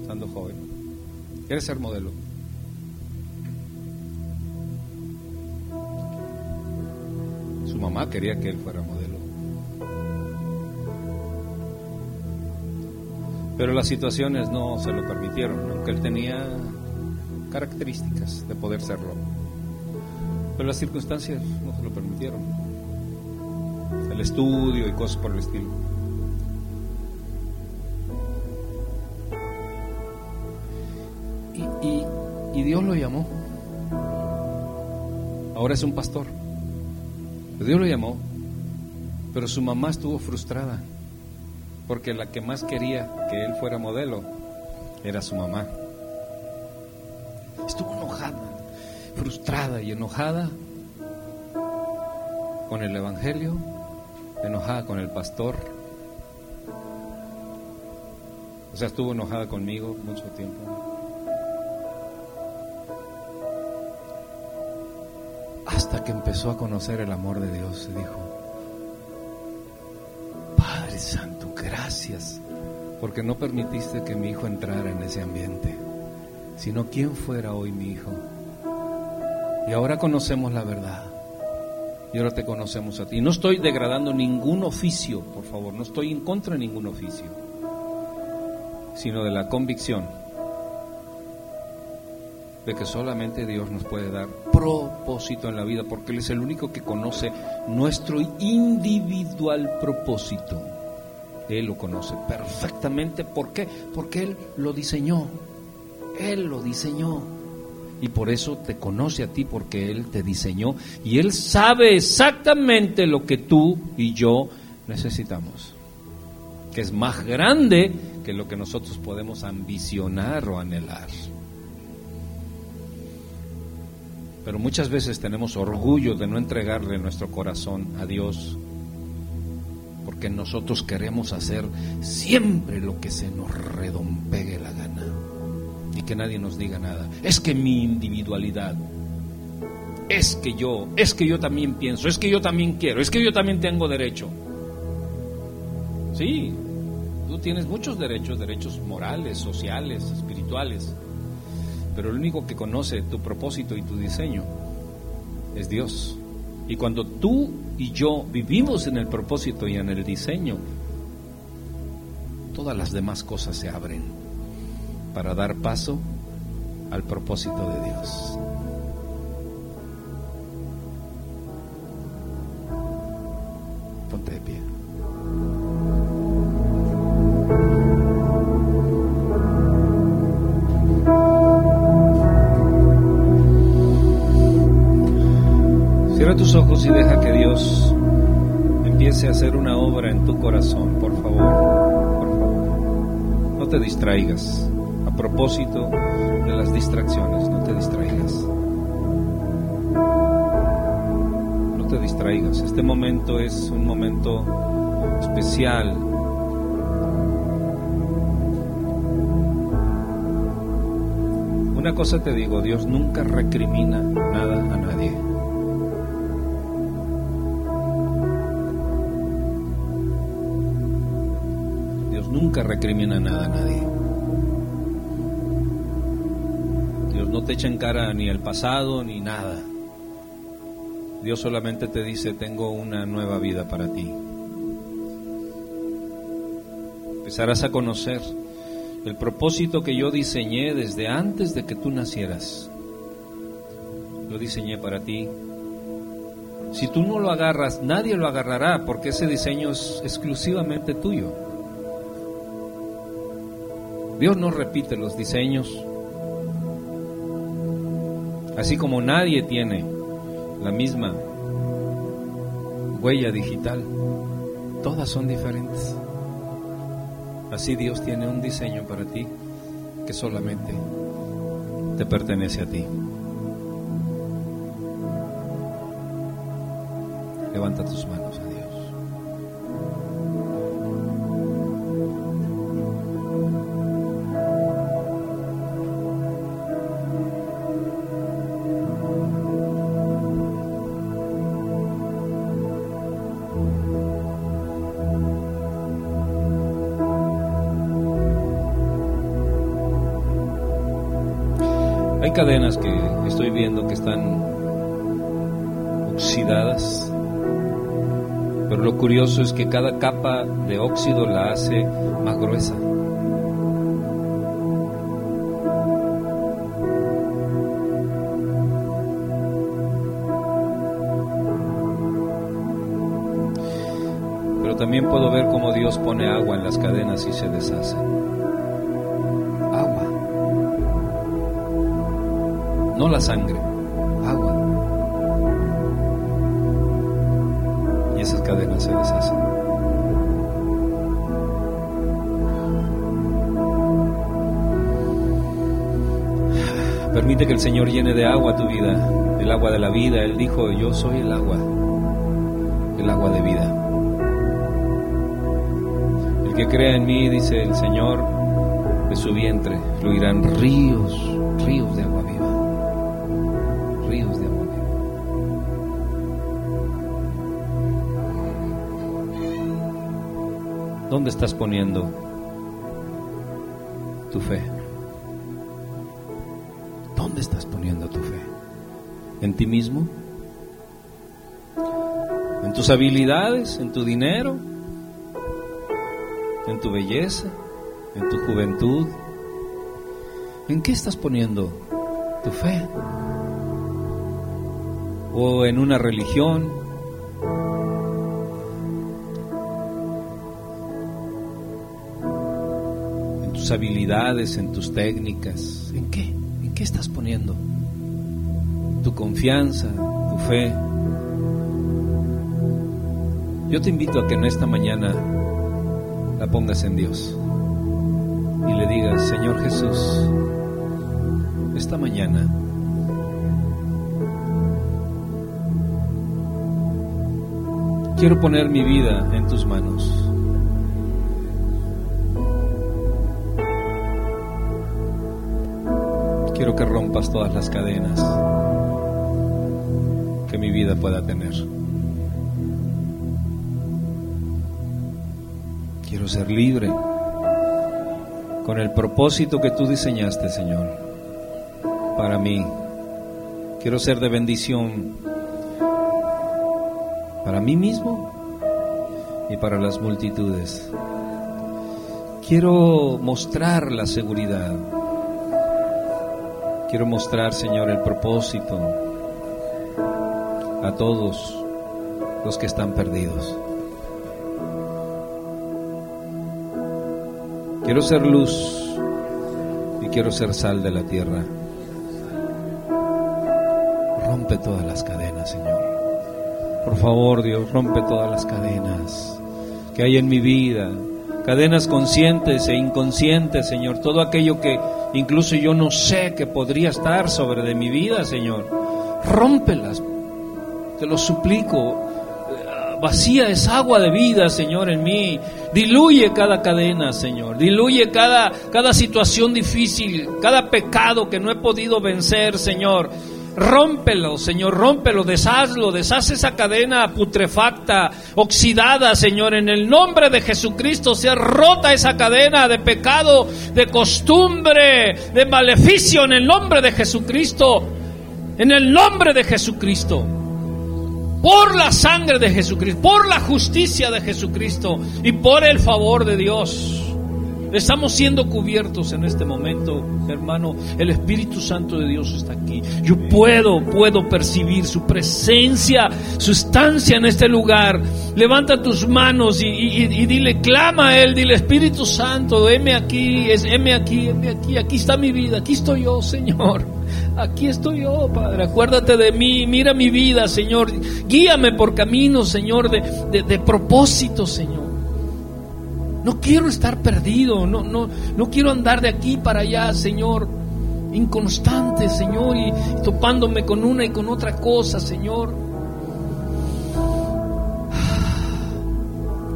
estando joven. Quiere ser modelo. Su mamá quería que él fuera modelo. Pero las situaciones no se lo permitieron, aunque él tenía características de poder serlo. Pero las circunstancias no se lo permitieron. El estudio y cosas por el estilo. Y, Dios lo llamó. Ahora es un pastor. Dios lo llamó, pero su mamá estuvo frustrada porque la que más quería que él fuera modelo era su mamá estuvo enojada, frustrada y enojada con el Evangelio, enojada con el pastor. O sea, estuvo enojada conmigo mucho tiempo. Hasta que empezó a conocer el amor de Dios y dijo, Padre Santo, gracias, porque no permitiste que mi hijo entrara en ese ambiente, sino quién fuera hoy mi hijo. Y ahora conocemos la verdad. Y ahora te conocemos a ti. No estoy degradando ningún oficio, por favor, no estoy en contra de ningún oficio, sino de la convicción de que solamente Dios nos puede dar propósito en la vida, porque Él es el único que conoce nuestro individual propósito. Él lo conoce perfectamente. ¿Por qué? Porque Él lo diseñó. Él lo diseñó. Y por eso te conoce a ti, porque Él te diseñó. Y Él sabe exactamente lo que tú y yo necesitamos. Que es más grande que lo que nosotros podemos ambicionar o anhelar. Pero muchas veces tenemos orgullo de no entregarle nuestro corazón a Dios, porque nosotros queremos hacer siempre lo que se nos redompegue la gana que nadie nos diga nada. Es que mi individualidad, es que yo, es que yo también pienso, es que yo también quiero, es que yo también tengo derecho. Sí, tú tienes muchos derechos, derechos morales, sociales, espirituales. Pero el único que conoce tu propósito y tu diseño es Dios. Y cuando tú y yo vivimos en el propósito y en el diseño, todas las demás cosas se abren para dar paso al propósito de Dios. Ponte de pie. Cierra tus ojos y deja que Dios empiece a hacer una obra en tu corazón, por favor, por favor. No te distraigas. A propósito de las distracciones, no te distraigas. No te distraigas. Este momento es un momento especial. Una cosa te digo, Dios nunca recrimina nada a nadie. Dios nunca recrimina nada a nadie. Te echa cara ni el pasado ni nada. Dios solamente te dice, tengo una nueva vida para ti. Empezarás a conocer el propósito que yo diseñé desde antes de que tú nacieras. Lo diseñé para ti. Si tú no lo agarras, nadie lo agarrará porque ese diseño es exclusivamente tuyo. Dios no repite los diseños. Así como nadie tiene la misma huella digital, todas son diferentes. Así Dios tiene un diseño para ti que solamente te pertenece a ti. Levanta tus manos cadenas que estoy viendo que están oxidadas, pero lo curioso es que cada capa de óxido la hace más gruesa. Pero también puedo ver cómo Dios pone agua en las cadenas y se deshace. No la sangre, agua. Y esas cadenas se deshacen. Permite que el Señor llene de agua tu vida, el agua de la vida. Él dijo, yo soy el agua. el agua de vida. El que crea en mí, dice el Señor, de su vientre fluirán ríos, ríos de ¿Dónde estás poniendo tu fe? ¿Dónde estás poniendo tu fe? ¿En ti mismo? ¿En tus habilidades? ¿En tu dinero? ¿En tu belleza? ¿En tu juventud? ¿En qué estás poniendo tu fe? ¿O en una religión? Tus habilidades? ¿En tus técnicas? ¿En qué? ¿En qué estás poniendo tu confianza, tu fe? Yo te invito a que en esta mañana la pongas en Dios y le digas, Señor Jesús, esta mañana quiero poner mi vida en tus manos. Quiero que rompas todas las cadenas que mi vida pueda tener. Quiero ser libre con el propósito que tú diseñaste, Señor, para mí. Quiero ser de bendición para mí mismo y para las multitudes. Quiero mostrar la seguridad. Quiero mostrar, Señor, el propósito a todos los que están perdidos. Quiero ser luz y quiero ser sal de la tierra. Rompe todas las cadenas, Señor. Por favor, Dios, rompe todas las cadenas que hay en mi vida. Cadenas conscientes e inconscientes, Señor. Todo aquello que incluso yo no sé que podría estar sobre de mi vida, Señor. Rómpelas. Te lo suplico vacía esa agua de vida, Señor, en mí. Diluye cada cadena, Señor. Diluye cada, cada situación difícil, cada pecado que no he podido vencer, Señor. Rómpelo, Señor, rómpelo, deshazlo, deshaz esa cadena putrefacta, oxidada, Señor, en el nombre de Jesucristo, sea rota esa cadena de pecado, de costumbre, de maleficio, en el nombre de Jesucristo, en el nombre de Jesucristo por la sangre de Jesucristo, por la justicia de Jesucristo y por el favor de Dios. Estamos siendo cubiertos en este momento, hermano. El Espíritu Santo de Dios está aquí. Yo puedo, puedo percibir su presencia, su estancia en este lugar. Levanta tus manos y, dile, clama a Él, dile Espíritu Santo, heme aquí, es, heme aquí, heme aquí, aquí está mi vida, aquí estoy yo, Señor. Aquí estoy yo, Padre. Acuérdate de mí. Mira mi vida, Señor. Guíame por caminos, Señor, de, de, propósito, Señor. No quiero estar perdido. No, no, no quiero andar de aquí para allá, Señor. Inconstante, Señor. Y, topándome con una y con otra cosa, Señor.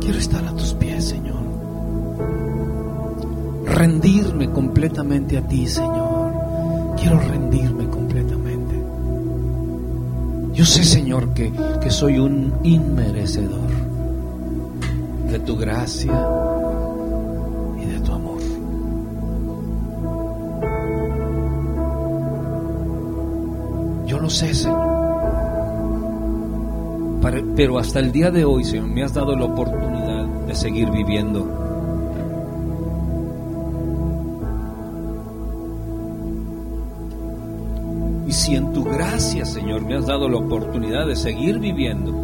Quiero estar a tus pies, Señor. Rendirme completamente a ti, Señor. Quiero rendirme completamente. Yo sé, Señor, que, que soy un inmerecedor de tu gracia Sé, Señor. Pero hasta el día de hoy, Señor, me has dado la oportunidad de seguir viviendo Y si en tu gracia, Señor, me has dado la oportunidad de seguir viviendo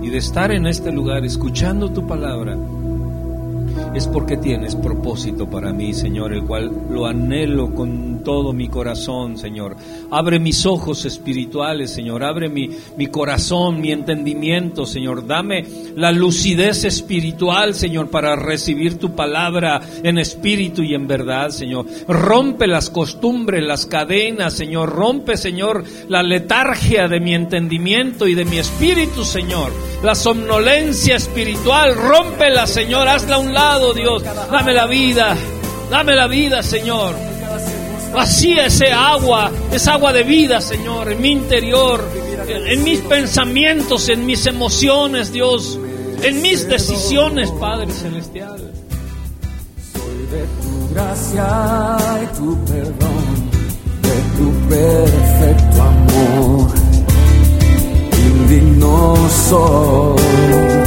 y de estar en este lugar escuchando tu palabra es porque tienes propósito para mí, Señor, el cual lo anhelo con todo mi corazón, Señor. Abre mis ojos espirituales, Señor. Abre mi, mi corazón, mi entendimiento, Señor. Dame la lucidez espiritual, Señor, para recibir tu palabra en espíritu y en verdad, Señor. Rompe las costumbres, las cadenas, Señor. Rompe, Señor, la letargia de mi entendimiento y de mi espíritu, Señor. La somnolencia espiritual, rómpela, Señor. Hazla a un lado Dios. Dame la vida, dame la vida, Señor. Vacía ese agua, esa agua de vida, Señor, en mi interior, en, mis pensamientos, en mis emociones, Dios, en mis decisiones, Padre Celestial. Soy de tu gracia y tu perdón, de tu perfecto amor. Indigno soy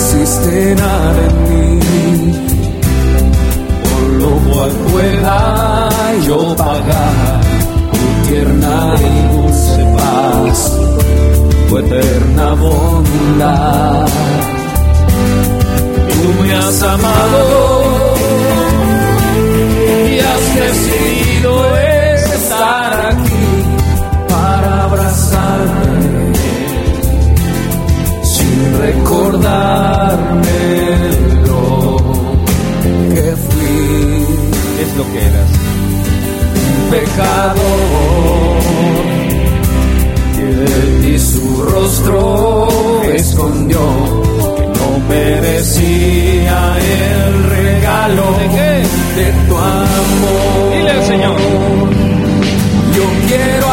existe nada en mí, cual pueda yo pagar tu tierna y dulce paz, tu eterna bondad. Tú me has amado y has decidido estar aquí para abrazarme recordarme lo que eras. Un pecador que de ti su rostro escondió, que no merecía el regalo ¿De qué? de tu amor. Dile al Señor. Yo quiero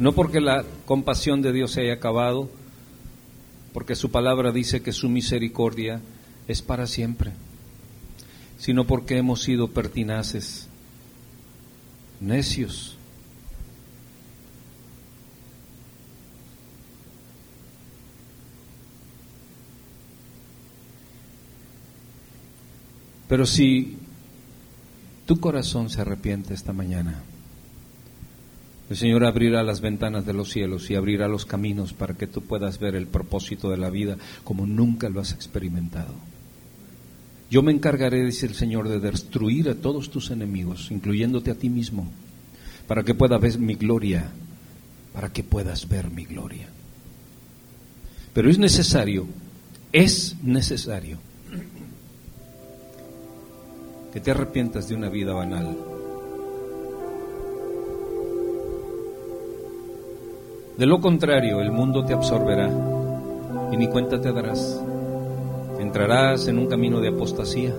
No porque la compasión de Dios se haya acabado, porque su palabra dice que su misericordia es para siempre, sino porque hemos sido pertinaces, necios. Pero si tu corazón se arrepiente esta mañana, el Señor abrirá las ventanas de los cielos y abrirá los caminos para que tú puedas ver el propósito de la vida como nunca lo has experimentado. Yo me encargaré, dice el Señor, de destruir a todos tus enemigos, incluyéndote a ti mismo, para que puedas ver mi gloria, para que puedas ver mi gloria. Pero es necesario, es necesario que te arrepientas de una vida banal. De lo contrario, el mundo te absorberá y ni cuenta te darás. Entrarás en un camino de apostasía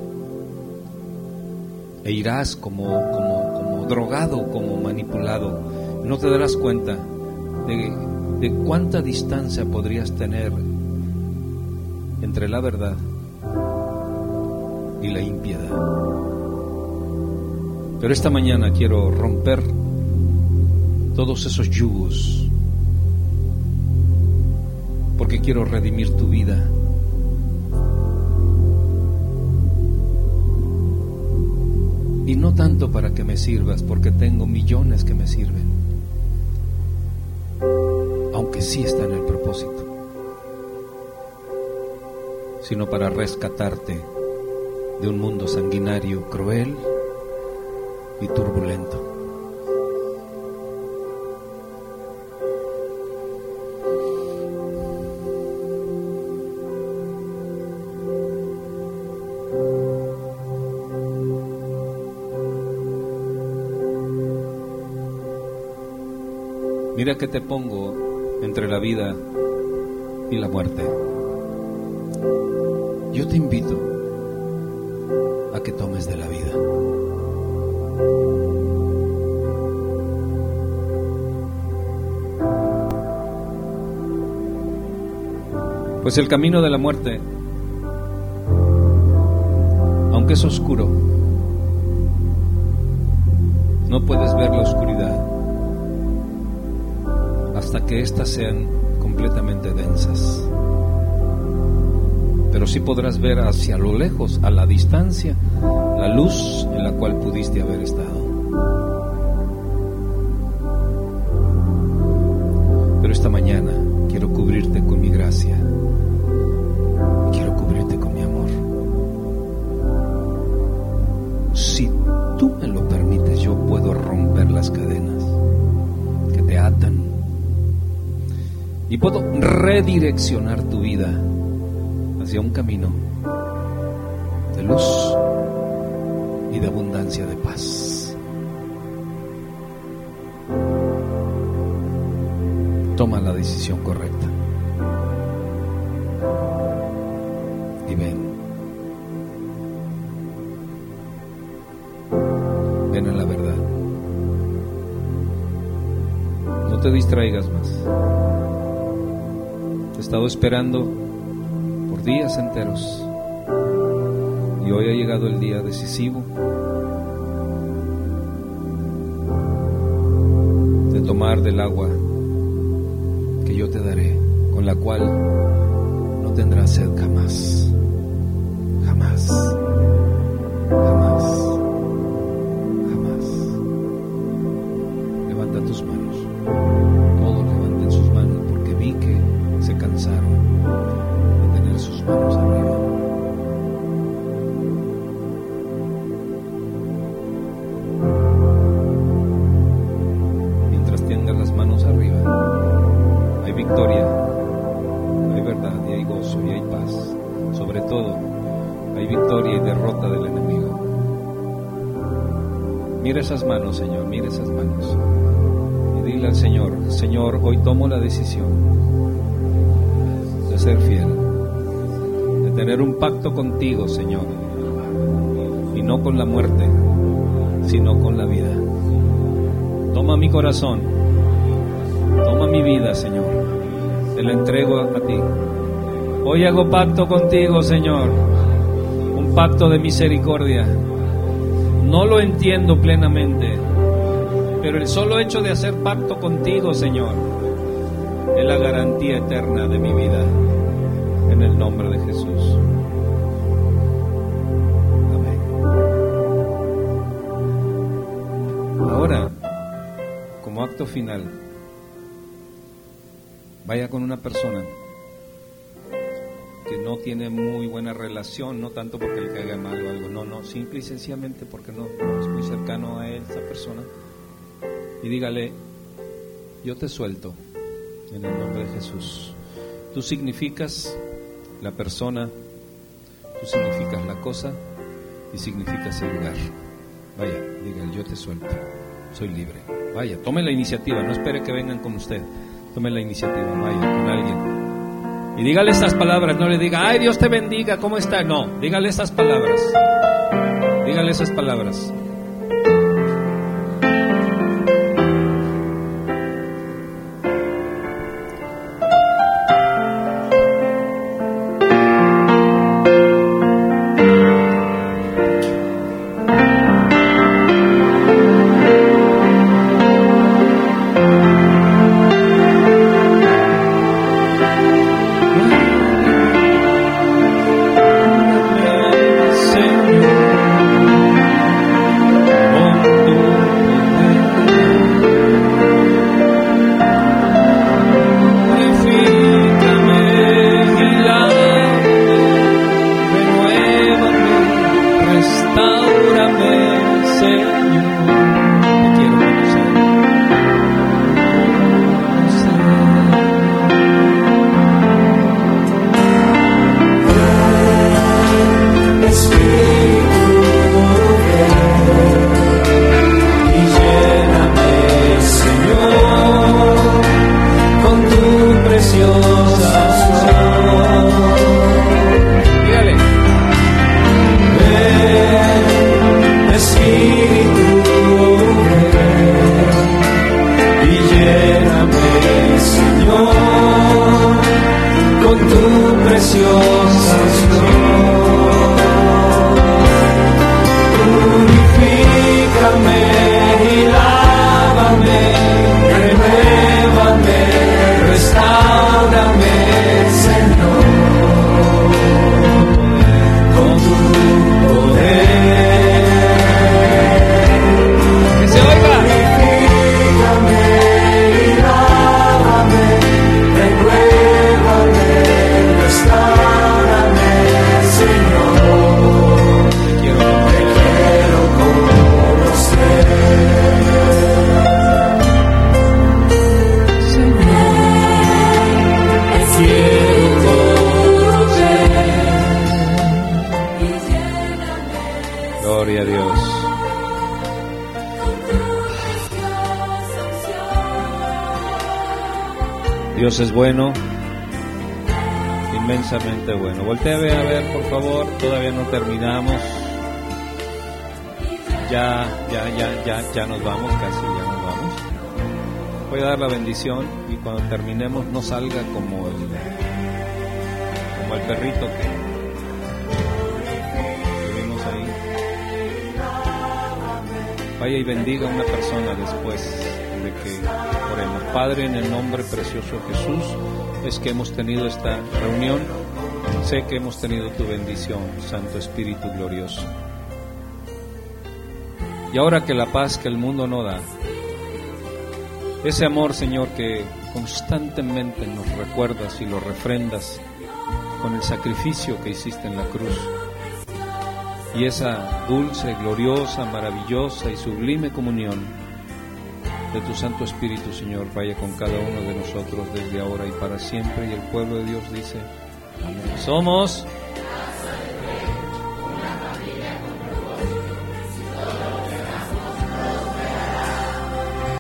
e irás como, como, como drogado, como manipulado. No te darás cuenta de, de cuánta distancia podrías tener entre la verdad y la impiedad. Pero esta mañana quiero romper todos esos yugos, porque quiero redimir tu vida. Y no tanto para que me sirvas, porque tengo millones que me sirven, aunque sí está en el propósito, sino para rescatarte de un mundo sanguinario, cruel y turbulento. Mira que te pongo entre la vida y la muerte. Yo te invito a que tomes de la vida. Pues el camino de la muerte, aunque es oscuro, no puedes ver la oscuridad hasta que éstas sean completamente densas pero sí podrás ver hacia lo lejos, a la distancia, la luz en la cual pudiste haber estado. Pero esta mañana quiero cubrirte con mi gracia, quiero cubrirte con mi amor. Si tú me lo permites, yo puedo romper las cadenas que te atan y puedo redireccionar tu vida hacia un camino de luz y de abundancia de paz. Toma la decisión correcta. Y ven. Ven a la verdad. No te distraigas más. Te he estado esperando días enteros. Y hoy ha llegado el día decisivo de tomar del agua que yo te daré, con la cual no tendrás sed jamás, Señor, hoy tomo la decisión de ser fiel tener un pacto contigo, Señor, y no con la muerte, sino con la vida. Toma mi corazón, toma mi vida, Señor, te lo entrego a ti. Hoy hago pacto contigo, Señor, un pacto de misericordia. No lo entiendo plenamente, pero el solo hecho de hacer pacto contigo, Señor, es la garantía eterna de mi vida. En el nombre de Jesús. Amén. Ahora, como acto final, vaya con una persona que no tiene muy buena relación, no tanto porque le caiga mal o algo, no, no, simple y sencillamente porque no, es muy cercano a él, esa persona y dígale, yo te suelto en el nombre de Jesús. Tú significas la persona, tú significas la cosa y significas el lugar. Vaya, dígale, yo te suelto, soy libre. Vaya, tome la iniciativa, no espere que vengan con usted, tome la iniciativa, vaya con alguien. Y dígale estas palabras, no le diga, ay Dios te bendiga, ¿cómo está? No, dígale estas palabras. Dígale esas palabras. Y cuando terminemos no salga como el, como el perrito que, que vimos ahí. Vaya y bendiga a una persona después de que oremos. Padre, en el nombre precioso Jesús, es que hemos tenido esta reunión. Sé que hemos tenido tu bendición, Santo Espíritu glorioso. Y ahora que la paz que el mundo no da, ese amor, Señor, que constantemente nos recuerdas y lo refrendas con el sacrificio que hiciste en la cruz, y esa dulce, gloriosa, maravillosa y sublime comunión de tu Santo Espíritu, Señor, vaya con cada uno de nosotros desde ahora y para siempre. Y el pueblo de Dios dice, Amén. Somos